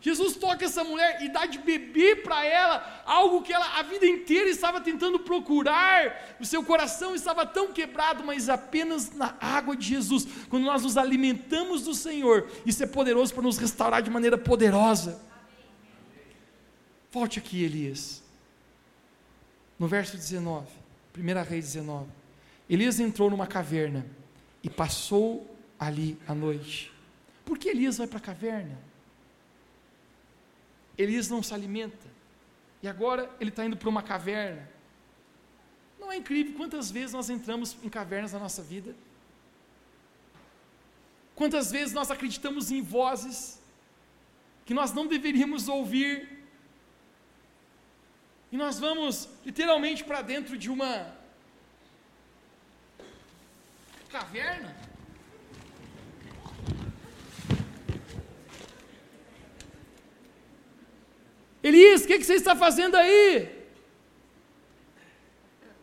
Jesus toca essa mulher e dá de beber para ela algo que ela a vida inteira estava tentando procurar. O seu coração estava tão quebrado, mas apenas na água de Jesus. Quando nós nos alimentamos do Senhor, isso é poderoso para nos restaurar de maneira poderosa. Volte aqui, Elias no verso 19, 1 Reis 19. Elias entrou numa caverna e passou ali a noite. Por que Elias vai para a caverna? Elias não se alimenta. E agora ele está indo para uma caverna. Não é incrível quantas vezes nós entramos em cavernas na nossa vida? Quantas vezes nós acreditamos em vozes que nós não deveríamos ouvir e nós vamos literalmente para dentro de uma caverna. Elias, o que, que você está fazendo aí?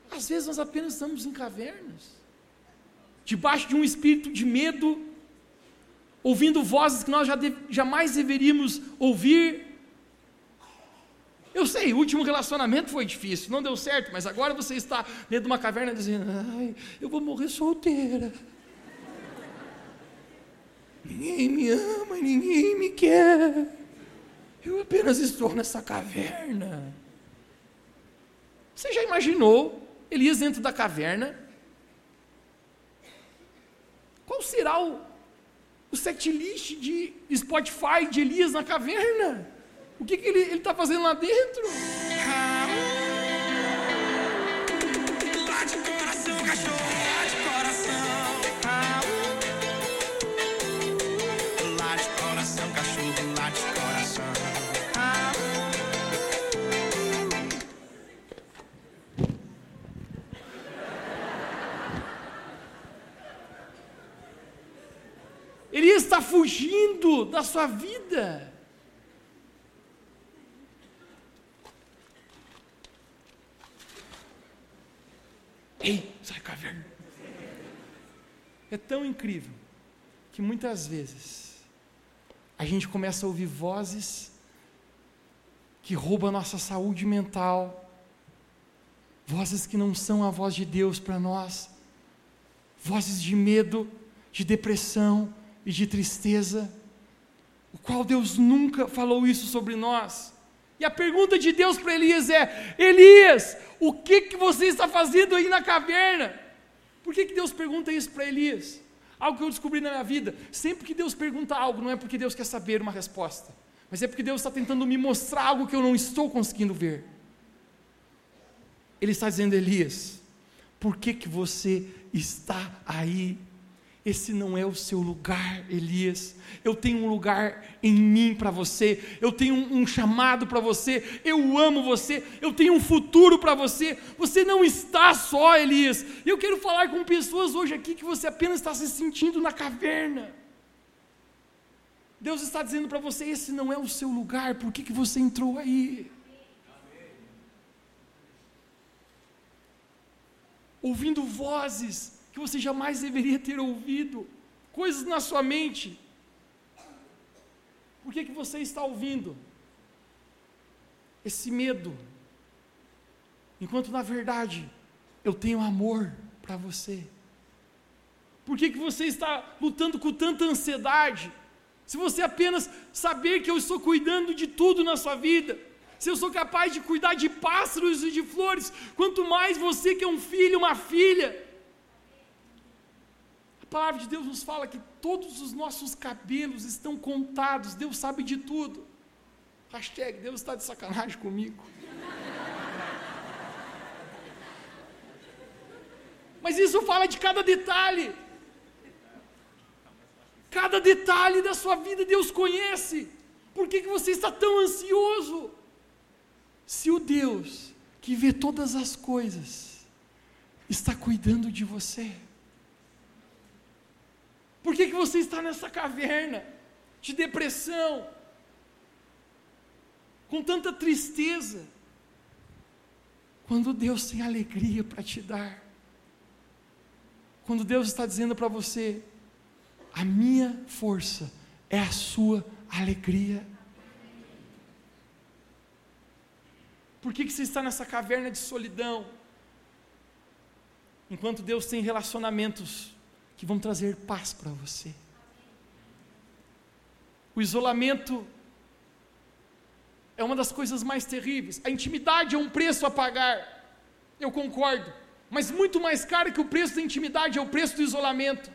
Às vezes nós apenas estamos em cavernas, debaixo de um espírito de medo, ouvindo vozes que nós já de, jamais deveríamos ouvir, eu sei, o último relacionamento foi difícil, não deu certo, mas agora você está dentro de uma caverna dizendo: Ai, eu vou morrer solteira. Ninguém me ama, ninguém me quer. Eu apenas estou nessa caverna. Você já imaginou Elias dentro da caverna? Qual será o, o setlist de Spotify de Elias na caverna? O que, que ele está fazendo lá dentro? Ele está fugindo da sua vida. Ei, sai caverna. é tão incrível que muitas vezes a gente começa a ouvir vozes que roubam a nossa saúde mental, vozes que não são a voz de Deus para nós, vozes de medo, de depressão e de tristeza, o qual Deus nunca falou isso sobre nós. E a pergunta de Deus para Elias é: Elias, o que, que você está fazendo aí na caverna? Por que, que Deus pergunta isso para Elias? Algo que eu descobri na minha vida: sempre que Deus pergunta algo, não é porque Deus quer saber uma resposta, mas é porque Deus está tentando me mostrar algo que eu não estou conseguindo ver. Ele está dizendo, Elias, por que, que você está aí esse não é o seu lugar, Elias. Eu tenho um lugar em mim para você. Eu tenho um, um chamado para você. Eu amo você. Eu tenho um futuro para você. Você não está só, Elias. Eu quero falar com pessoas hoje aqui que você apenas está se sentindo na caverna. Deus está dizendo para você: esse não é o seu lugar. Por que, que você entrou aí? Ouvindo vozes que você jamais deveria ter ouvido, coisas na sua mente. Por que, que você está ouvindo? Esse medo, enquanto na verdade eu tenho amor para você. Por que, que você está lutando com tanta ansiedade? Se você apenas saber que eu estou cuidando de tudo na sua vida, se eu sou capaz de cuidar de pássaros e de flores, quanto mais você que é um filho, uma filha, palavra de Deus nos fala que todos os nossos cabelos estão contados, Deus sabe de tudo. Hashtag, Deus está de sacanagem comigo. Mas isso fala de cada detalhe. Cada detalhe da sua vida Deus conhece. Por que, que você está tão ansioso? Se o Deus que vê todas as coisas está cuidando de você, por que, que você está nessa caverna de depressão? Com tanta tristeza? Quando Deus tem alegria para te dar. Quando Deus está dizendo para você: a minha força é a sua alegria. Por que, que você está nessa caverna de solidão? Enquanto Deus tem relacionamentos que vão trazer paz para você. O isolamento é uma das coisas mais terríveis. A intimidade é um preço a pagar, eu concordo, mas muito mais caro que o preço da intimidade é o preço do isolamento.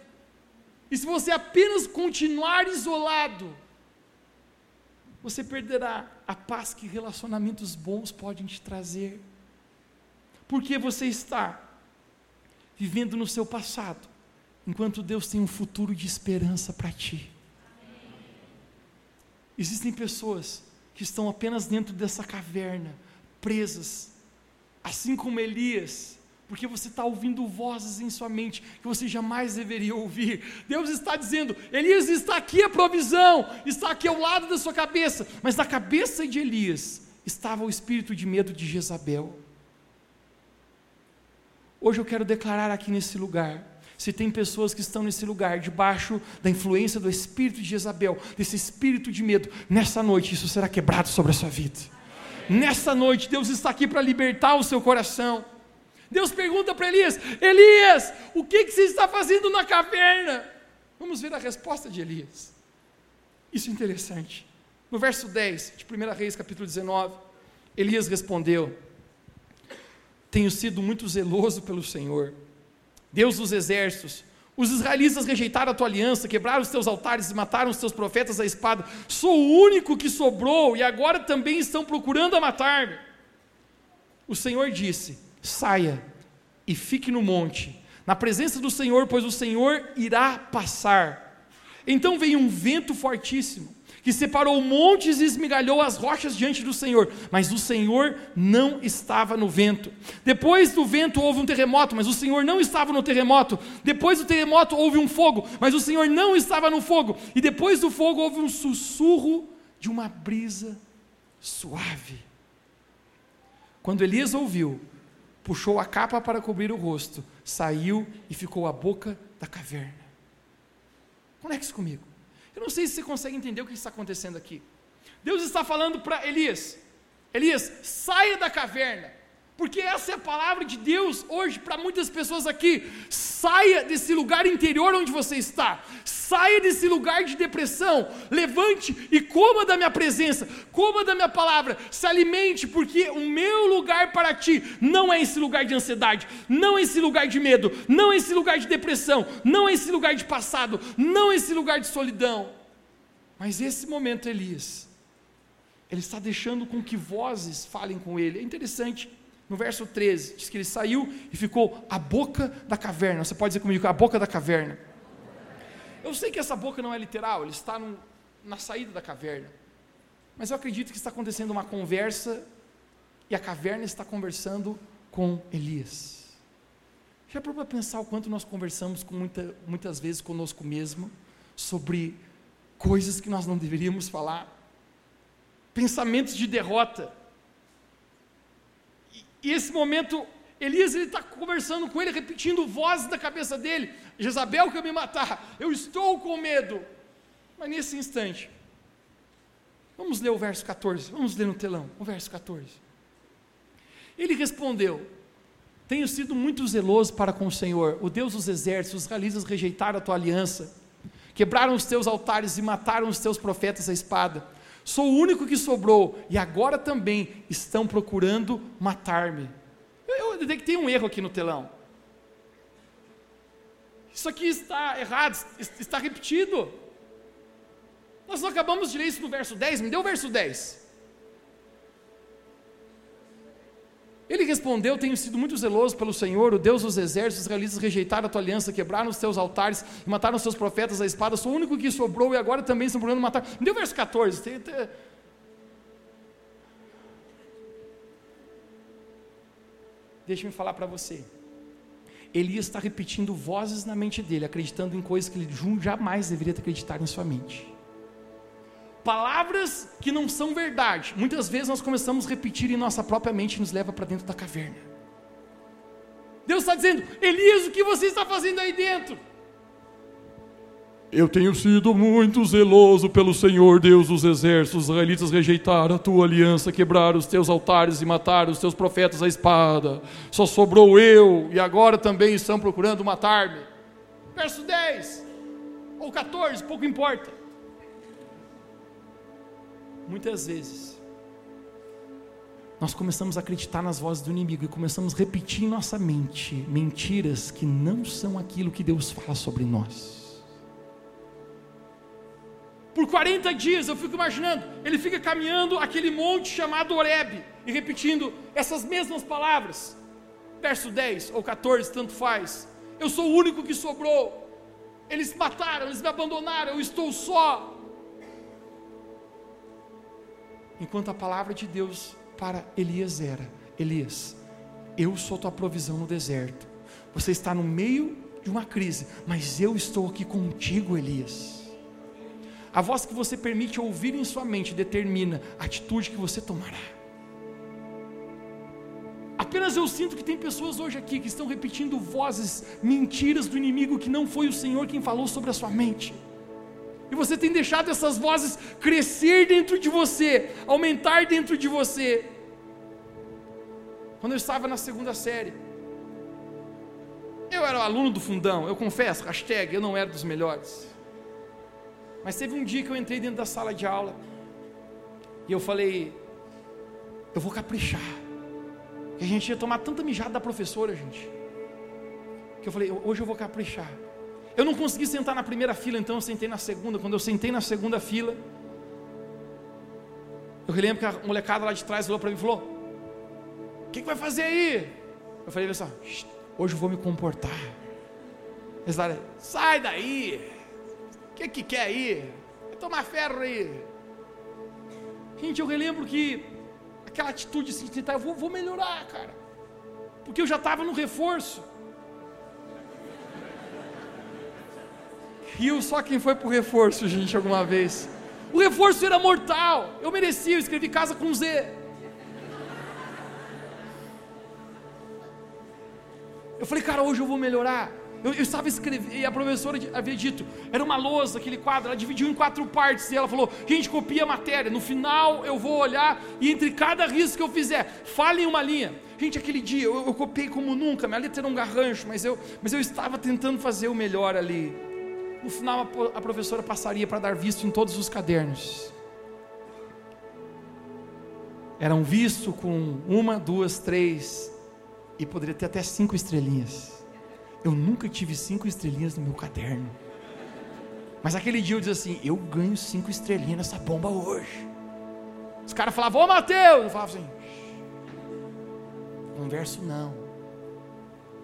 E se você apenas continuar isolado, você perderá a paz que relacionamentos bons podem te trazer. Porque você está vivendo no seu passado, enquanto Deus tem um futuro de esperança para ti. Existem pessoas que estão apenas dentro dessa caverna, presas, assim como Elias, porque você está ouvindo vozes em sua mente que você jamais deveria ouvir. Deus está dizendo: Elias está aqui a provisão, está aqui ao lado da sua cabeça, mas na cabeça de Elias estava o espírito de medo de Jezabel. Hoje eu quero declarar aqui nesse lugar se tem pessoas que estão nesse lugar, debaixo da influência do espírito de Jezabel, desse espírito de medo, nessa noite isso será quebrado sobre a sua vida. Nessa noite, Deus está aqui para libertar o seu coração. Deus pergunta para Elias: Elias, o que, que você está fazendo na caverna? Vamos ver a resposta de Elias. Isso é interessante. No verso 10 de 1 Reis, capítulo 19, Elias respondeu: Tenho sido muito zeloso pelo Senhor Deus dos exércitos. Os israelitas rejeitaram a tua aliança, quebraram os teus altares e mataram os teus profetas à espada. Sou o único que sobrou e agora também estão procurando matar-me. O Senhor disse: Saia e fique no monte, na presença do Senhor, pois o Senhor irá passar. Então veio um vento fortíssimo que separou montes e esmigalhou as rochas diante do Senhor, mas o Senhor não estava no vento. Depois do vento houve um terremoto, mas o Senhor não estava no terremoto. Depois do terremoto houve um fogo, mas o Senhor não estava no fogo. E depois do fogo houve um sussurro de uma brisa suave. Quando Elias ouviu, puxou a capa para cobrir o rosto, saiu e ficou à boca da caverna. Conecte comigo. Eu não sei se você consegue entender o que está acontecendo aqui. Deus está falando para Elias: Elias, saia da caverna. Porque essa é a palavra de Deus hoje para muitas pessoas aqui. Saia desse lugar interior onde você está. Saia desse lugar de depressão. Levante e coma da minha presença. Coma da minha palavra. Se alimente, porque o meu lugar para ti não é esse lugar de ansiedade, não é esse lugar de medo, não é esse lugar de depressão, não é esse lugar de passado, não é esse lugar de solidão. Mas esse momento, Elias, ele está deixando com que vozes falem com ele. É interessante no verso 13, diz que ele saiu e ficou à boca da caverna. Você pode dizer comigo, a boca da caverna. Eu sei que essa boca não é literal, ele está no, na saída da caverna. Mas eu acredito que está acontecendo uma conversa e a caverna está conversando com Elias. Já parou para pensar o quanto nós conversamos com muita, muitas vezes conosco mesmo sobre coisas que nós não deveríamos falar, pensamentos de derrota e esse momento, Elias está conversando com ele, repetindo vozes da cabeça dele: Jezabel quer me matar, eu estou com medo. Mas nesse instante, vamos ler o verso 14, vamos ler no telão, o verso 14. Ele respondeu: Tenho sido muito zeloso para com o Senhor, o Deus dos exércitos, os israelitas rejeitaram a tua aliança, quebraram os teus altares e mataram os teus profetas à espada. Sou o único que sobrou e agora também estão procurando matar-me. Eu, que tem um erro aqui no telão. Isso aqui está errado, está repetido. Nós não acabamos de ler isso no verso 10, me deu o verso 10. Ele respondeu: Tenho sido muito zeloso pelo Senhor, o Deus dos exércitos. Os israelitas rejeitaram a tua aliança, quebraram os teus altares e mataram os teus profetas à espada. Sou o único que sobrou e agora também estão procurando matar. Deu verso 14. Deixa-me falar para você. Elias está repetindo vozes na mente dele, acreditando em coisas que ele jamais deveria ter acreditado em sua mente palavras que não são verdade, muitas vezes nós começamos a repetir em nossa própria mente e nos leva para dentro da caverna. Deus está dizendo, Elias, o que você está fazendo aí dentro? Eu tenho sido muito zeloso pelo Senhor Deus dos exércitos. Os israelitas rejeitaram a tua aliança, quebraram os teus altares e mataram os teus profetas à espada. Só sobrou eu, e agora também estão procurando matar-me. Verso 10 ou 14, pouco importa. Muitas vezes, nós começamos a acreditar nas vozes do inimigo e começamos a repetir em nossa mente mentiras que não são aquilo que Deus fala sobre nós. Por 40 dias eu fico imaginando, ele fica caminhando aquele monte chamado Oreb e repetindo essas mesmas palavras. Verso 10 ou 14, tanto faz. Eu sou o único que sobrou. Eles mataram, eles me abandonaram, eu estou só. Enquanto a palavra de Deus para Elias era: Elias, eu sou tua provisão no deserto. Você está no meio de uma crise, mas eu estou aqui contigo, Elias. A voz que você permite ouvir em sua mente determina a atitude que você tomará. Apenas eu sinto que tem pessoas hoje aqui que estão repetindo vozes, mentiras do inimigo que não foi o Senhor quem falou sobre a sua mente. E você tem deixado essas vozes crescer dentro de você, aumentar dentro de você. Quando eu estava na segunda série, eu era aluno do fundão, eu confesso, hashtag, eu não era dos melhores. Mas teve um dia que eu entrei dentro da sala de aula e eu falei, eu vou caprichar. Que a gente ia tomar tanta mijada da professora, gente. Que eu falei, hoje eu vou caprichar. Eu não consegui sentar na primeira fila, então eu sentei na segunda. Quando eu sentei na segunda fila, eu lembro que a molecada lá de trás olhou para mim e falou: O que, que, vai fazer aí? Eu falei assim: Hoje eu vou me comportar. Eles falaram: Sai daí! O que, que quer aí? Vai tomar ferro aí. Gente, eu relembro que aquela atitude assim, de tentar, eu vou, vou melhorar, cara. Porque eu já estava no reforço. Riu só quem foi para o reforço, gente, alguma vez. O reforço era mortal. Eu merecia, eu escrevi casa com Z. Eu falei, cara, hoje eu vou melhorar. Eu, eu estava escrevendo, e a professora havia dito, era uma lousa, aquele quadro, ela dividiu em quatro partes, e ela falou: gente, copia a matéria, no final eu vou olhar, e entre cada risco que eu fizer, fale em uma linha. Gente, aquele dia eu, eu copiei como nunca, minha letra era um garrancho, mas eu, mas eu estava tentando fazer o melhor ali. No final, a, professora passaria para dar visto em todos os cadernos. Era um visto com uma, duas, três, e poderia ter até cinco estrelinhas. Eu nunca tive cinco estrelinhas no meu caderno. Mas aquele dia eu disse assim: eu ganho cinco estrelinhas nessa bomba hoje. Os caras falavam, ô Mateus! Eu falava assim: Converso não.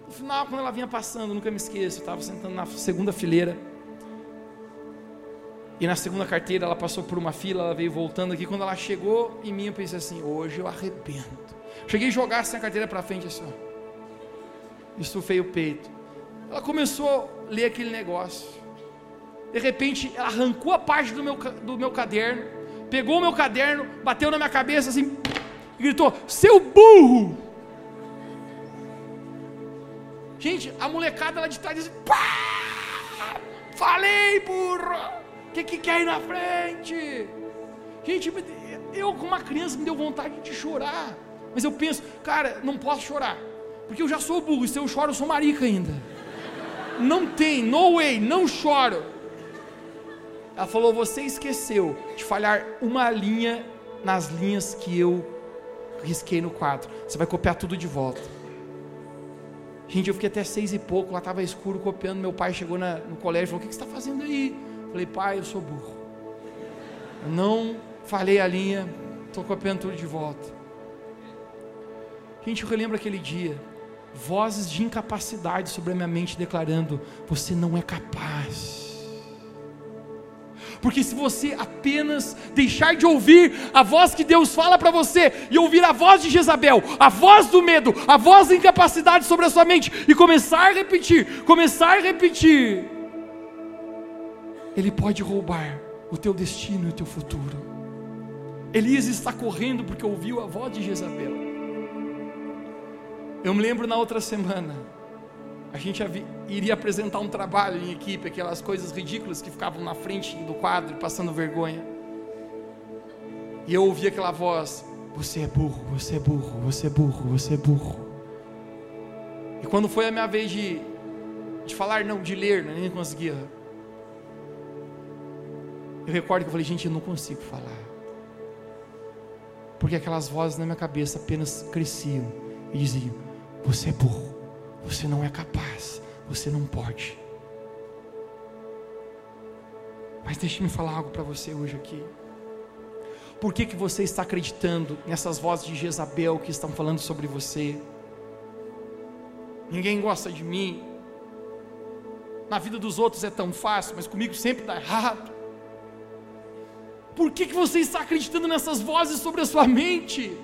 No final, quando ela vinha passando, nunca me esqueço, eu estava sentando na segunda fileira. E na segunda carteira ela passou por uma fila, ela veio voltando aqui. Quando ela chegou em mim, eu pensei assim: hoje eu arrebento. Cheguei a jogar assim a carteira para frente assim, ó. Estufei o peito. Ela começou a ler aquele negócio. De repente, ela arrancou a parte do meu, do meu caderno, pegou o meu caderno, bateu na minha cabeça assim, e gritou: Seu burro! Gente, a molecada lá de trás diz: Pá! Falei, burro! Que, que quer ir na frente? Gente, eu com uma criança me deu vontade de chorar. Mas eu penso, cara, não posso chorar. Porque eu já sou burro, e se eu choro, eu sou marica ainda. Não tem, no way, não choro. Ela falou: Você esqueceu de falhar uma linha nas linhas que eu risquei no quadro. Você vai copiar tudo de volta. Gente, eu fiquei até seis e pouco, lá estava escuro copiando. Meu pai chegou na, no colégio e falou: O que, que você está fazendo aí? Falei: Pai, eu sou burro. Não falei a linha, estou copiando tudo de volta. Gente, eu relembro aquele dia, vozes de incapacidade sobre a minha mente declarando: Você não é capaz porque se você apenas deixar de ouvir a voz que Deus fala para você e ouvir a voz de Jezabel, a voz do medo, a voz da incapacidade sobre a sua mente e começar a repetir, começar a repetir, ele pode roubar o teu destino e o teu futuro. Elias está correndo porque ouviu a voz de Jezabel. Eu me lembro na outra semana, a gente iria apresentar um trabalho em equipe, aquelas coisas ridículas que ficavam na frente do quadro, passando vergonha. E eu ouvi aquela voz: Você é burro, você é burro, você é burro, você é burro. E quando foi a minha vez de, de falar, não, de ler, né, nem conseguia. Eu recordo que eu falei: Gente, eu não consigo falar. Porque aquelas vozes na minha cabeça apenas cresciam e diziam: Você é burro. Você não é capaz, você não pode. Mas deixe-me falar algo para você hoje aqui. Por que, que você está acreditando nessas vozes de Jezabel que estão falando sobre você? Ninguém gosta de mim. Na vida dos outros é tão fácil, mas comigo sempre dá errado. Por que, que você está acreditando nessas vozes sobre a sua mente?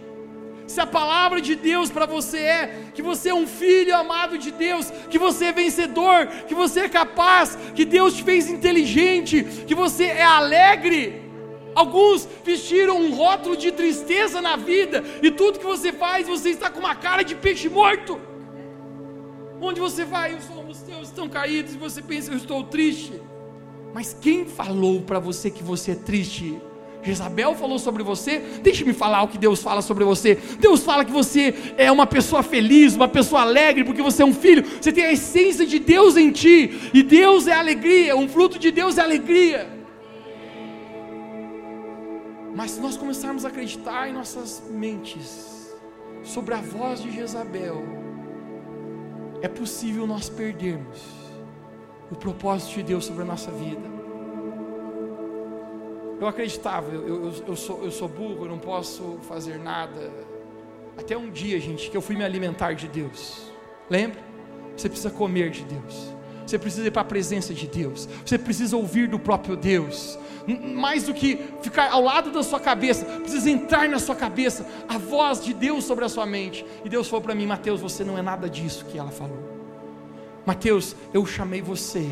se a palavra de Deus para você é que você é um filho amado de Deus, que você é vencedor, que você é capaz, que Deus te fez inteligente, que você é alegre. Alguns vestiram um rótulo de tristeza na vida, e tudo que você faz, você está com uma cara de peixe morto. Onde você vai, os teus estão caídos, e você pensa, eu estou triste. Mas quem falou para você que você é triste? Jezabel falou sobre você, deixe-me falar o que Deus fala sobre você. Deus fala que você é uma pessoa feliz, uma pessoa alegre, porque você é um filho, você tem a essência de Deus em ti, e Deus é alegria, um fruto de Deus é alegria. Mas se nós começarmos a acreditar em nossas mentes sobre a voz de Jezabel, é possível nós perdermos o propósito de Deus sobre a nossa vida. Eu acreditava, eu, eu, eu, sou, eu sou burro, eu não posso fazer nada. Até um dia, gente, que eu fui me alimentar de Deus. Lembra? Você precisa comer de Deus. Você precisa ir para a presença de Deus. Você precisa ouvir do próprio Deus. Mais do que ficar ao lado da sua cabeça, precisa entrar na sua cabeça a voz de Deus sobre a sua mente. E Deus falou para mim: Mateus, você não é nada disso que ela falou. Mateus, eu chamei você.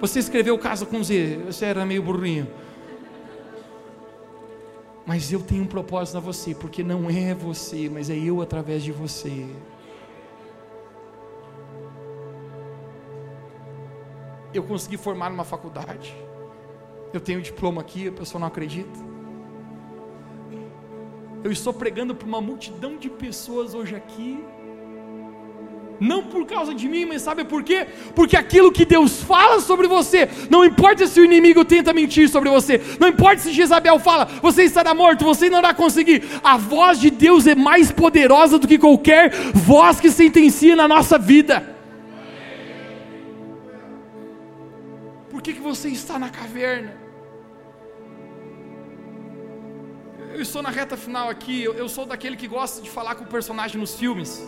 Você escreveu casa com Z, você era meio burrinho. Mas eu tenho um propósito a você, porque não é você, mas é eu através de você. eu consegui formar numa faculdade. Eu tenho diploma aqui, a pessoa não acredita. Eu estou pregando para uma multidão de pessoas hoje aqui não por causa de mim, mas sabe por quê? Porque aquilo que Deus fala sobre você, não importa se o inimigo tenta mentir sobre você, não importa se Jezabel fala, você estará morto, você não irá conseguir. A voz de Deus é mais poderosa do que qualquer voz que sentencia na nossa vida. Por que, que você está na caverna? Eu estou na reta final aqui, eu, eu sou daquele que gosta de falar com o personagem nos filmes.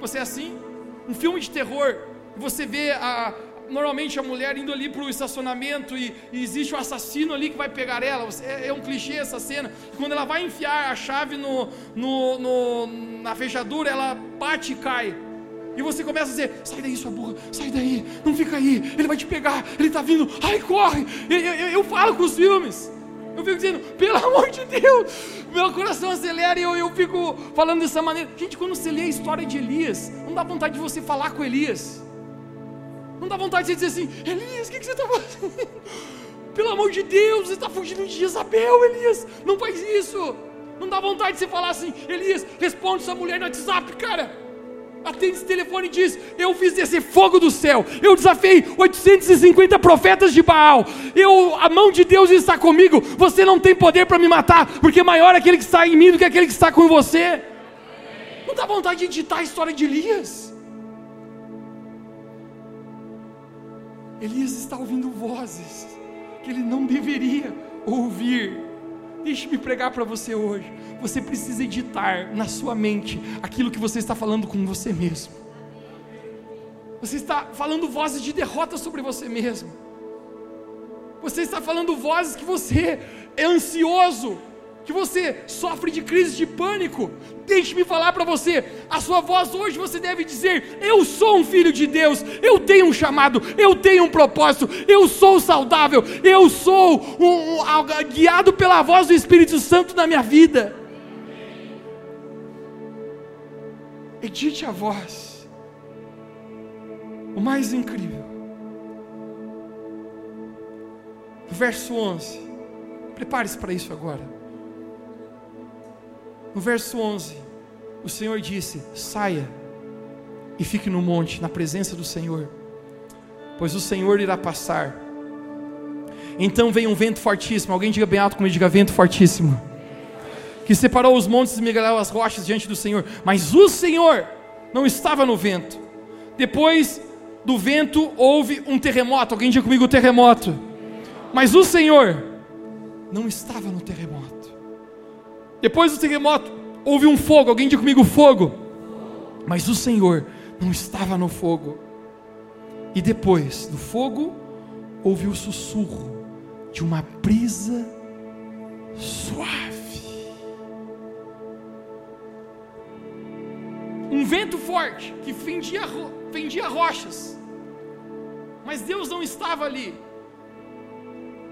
Você é assim? Um filme de terror, você vê a, normalmente a mulher indo ali para o estacionamento e, e, existe um assassino ali que vai pegar ela. É, é, um clichê essa cena. Quando ela vai enfiar a chave no, no, no, na fechadura, ela bate e cai. E você começa a dizer: sai daí, sua burra, sai daí, não fica aí, ele vai te pegar, ele está vindo, ai, corre. Eu, eu, eu falo com os filmes. Eu fico dizendo, pelo amor de Deus, meu coração acelera e eu, eu fico falando dessa maneira. Gente, quando você lê a história de Elias, não dá vontade de você falar com Elias. Não dá vontade de você dizer assim, Elias, o que, que você está fazendo? Pelo amor de Deus, você está fugindo de Isabel, Elias. Não faz isso. Não dá vontade de você falar assim, Elias, responde essa mulher no WhatsApp, cara atende esse telefone e diz: Eu fiz descer fogo do céu, eu desafiei 850 profetas de Baal, eu, a mão de Deus está comigo, você não tem poder para me matar, porque maior é aquele que está em mim do que aquele que está com você. Não dá vontade de editar a história de Elias. Elias está ouvindo vozes que ele não deveria ouvir. Deixe-me pregar para você hoje você precisa editar na sua mente aquilo que você está falando com você mesmo. Você está falando vozes de derrota sobre você mesmo. Você está falando vozes que você é ansioso, que você sofre de crise de pânico. Deixe-me falar para você, a sua voz hoje você deve dizer: Eu sou um filho de Deus, eu tenho um chamado, eu tenho um propósito, eu sou saudável, eu sou um, um, guiado pela voz do Espírito Santo na minha vida. Edite a voz. O mais incrível. verso 11. Prepare-se para isso agora. No verso 11, o Senhor disse: Saia e fique no monte, na presença do Senhor, pois o Senhor irá passar. Então veio um vento fortíssimo. Alguém diga bem alto comigo, diga vento fortíssimo. Que separou os montes e migalhou as rochas diante do Senhor. Mas o Senhor não estava no vento. Depois do vento houve um terremoto. Alguém diga comigo terremoto. Mas o Senhor não estava no terremoto. Depois do terremoto, houve um fogo. Alguém diga comigo fogo. Mas o Senhor não estava no fogo. E depois do fogo, houve o sussurro de uma brisa suave. Um vento forte que fendia, fendia rochas. Mas Deus não estava ali.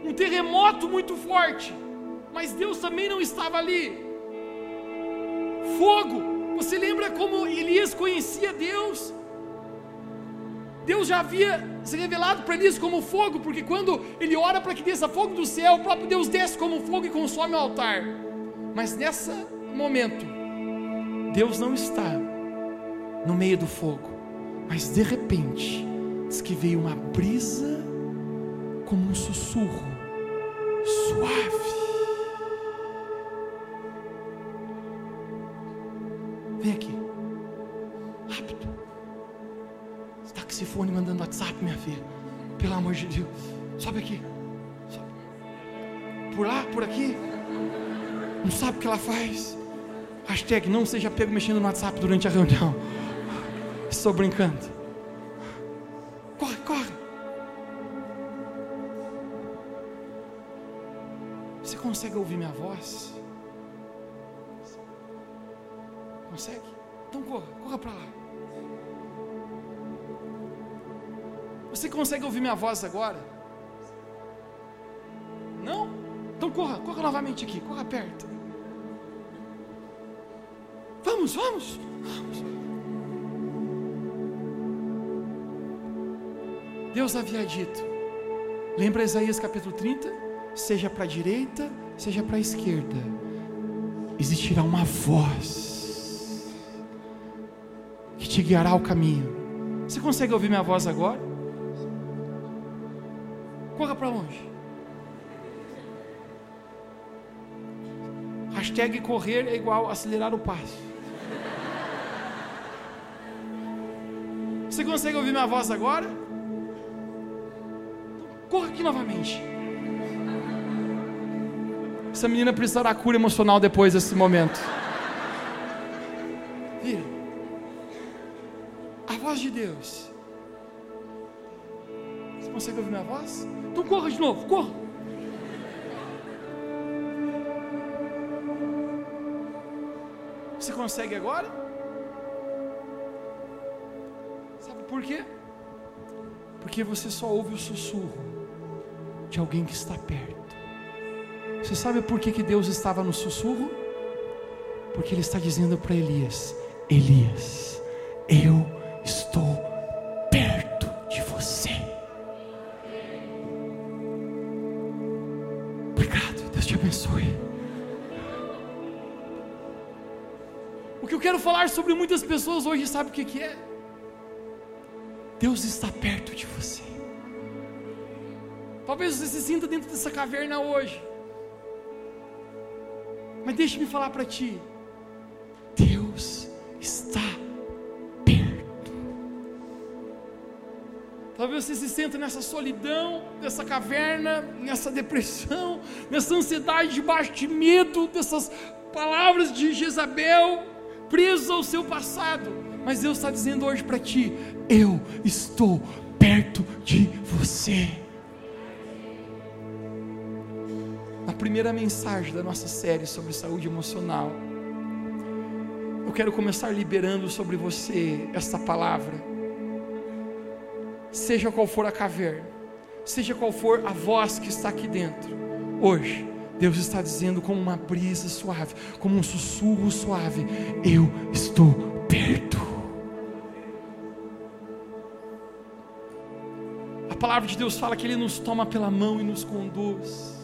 Um terremoto muito forte mas Deus também não estava ali. Fogo, você lembra como Elias conhecia Deus? Deus já havia se revelado para Elias como fogo, porque quando ele ora para que desça fogo do céu, o próprio Deus desce como fogo e consome o altar. Mas nesse momento, Deus não está no meio do fogo, mas de repente, diz que veio uma brisa como um sussurro suave. Vem aqui. Rápido. Esse fone mandando WhatsApp, minha filha. Pelo amor de Deus. Sobe aqui. Sobe. Por lá, por aqui. Não sabe o que ela faz. Hashtag não seja pego mexendo no WhatsApp durante a reunião. Estou brincando. Corre, corre. Você consegue ouvir minha voz? Consegue? Então corra, corra para lá. Você consegue ouvir minha voz agora? Não? Então corra, corra novamente aqui, corra perto. Vamos, vamos, vamos. Deus havia dito. Lembra Isaías capítulo 30? Seja para a direita, seja para a esquerda, existirá uma voz te guiará o caminho. Você consegue ouvir minha voz agora? Corra para longe. Hashtag correr é igual acelerar o passo. Você consegue ouvir minha voz agora? Corra aqui novamente. Essa menina precisará cura emocional depois desse momento. Deus. Você consegue ouvir minha voz? Então corra de novo, corra. Você consegue agora? Sabe por quê? Porque você só ouve o sussurro de alguém que está perto. Você sabe por que, que Deus estava no sussurro? Porque Ele está dizendo para Elias: Elias, eu O que eu quero falar sobre muitas pessoas hoje, sabe o que, que é? Deus está perto de você. Talvez você se sinta dentro dessa caverna hoje. Mas deixe-me falar para ti. Deus está perto. Talvez você se sinta nessa solidão, nessa caverna, nessa depressão, nessa ansiedade debaixo de medo, dessas palavras de Jezabel, preso ao seu passado. Mas Deus está dizendo hoje para ti: Eu estou perto de você. Na primeira mensagem da nossa série sobre saúde emocional, eu quero começar liberando sobre você esta palavra. Seja qual for a caverna, seja qual for a voz que está aqui dentro, hoje, Deus está dizendo como uma brisa suave, como um sussurro suave: Eu estou perto. A palavra de Deus fala que Ele nos toma pela mão e nos conduz.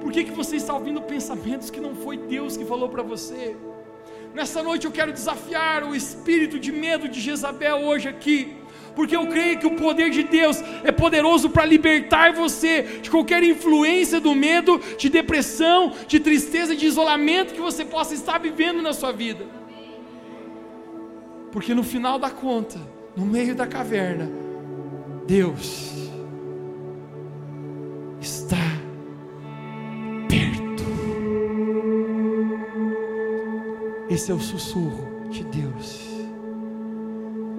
Por que, que você está ouvindo pensamentos que não foi Deus que falou para você? Nessa noite eu quero desafiar o espírito de medo de Jezabel hoje aqui porque eu creio que o poder de Deus é poderoso para libertar você de qualquer influência do medo, de depressão, de tristeza, de isolamento que você possa estar vivendo na sua vida. Porque no final da conta, no meio da caverna, Deus está perto. Esse é o sussurro de Deus.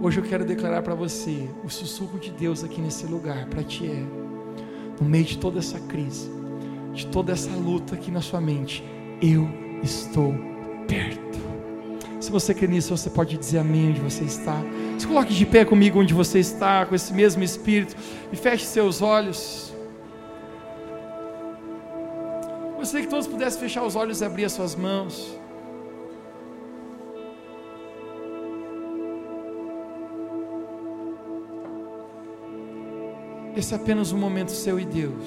Hoje eu quero declarar para você: o sussurro de Deus aqui nesse lugar para ti é, no meio de toda essa crise, de toda essa luta aqui na sua mente, eu estou perto. Se você crê nisso, você pode dizer amém onde você está. Se coloque de pé comigo onde você está, com esse mesmo espírito, e feche seus olhos. Gostaria que todos pudessem fechar os olhos e abrir as suas mãos. Esse é apenas um momento seu e Deus.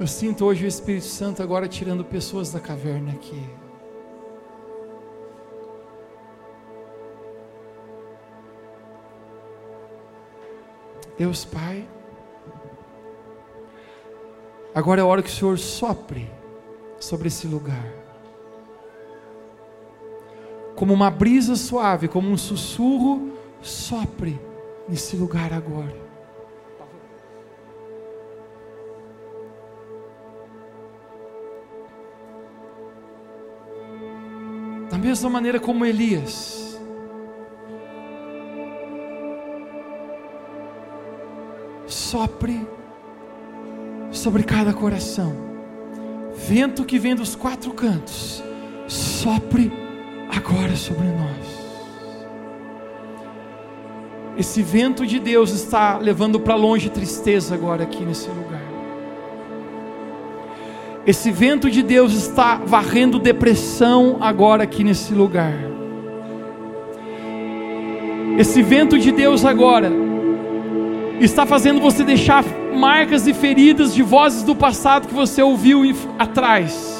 Eu sinto hoje o Espírito Santo agora tirando pessoas da caverna aqui. Deus Pai, agora é a hora que o Senhor sopre sobre esse lugar. Como uma brisa suave, como um sussurro, sopre nesse lugar agora. Da mesma maneira como Elias, sopre sobre cada coração vento que vem dos quatro cantos, sopre agora sobre nós. Esse vento de Deus está levando para longe tristeza agora aqui nesse lugar. Esse vento de Deus está varrendo depressão agora aqui nesse lugar. Esse vento de Deus agora está fazendo você deixar marcas e feridas de vozes do passado que você ouviu atrás.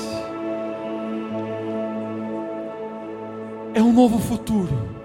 É um novo futuro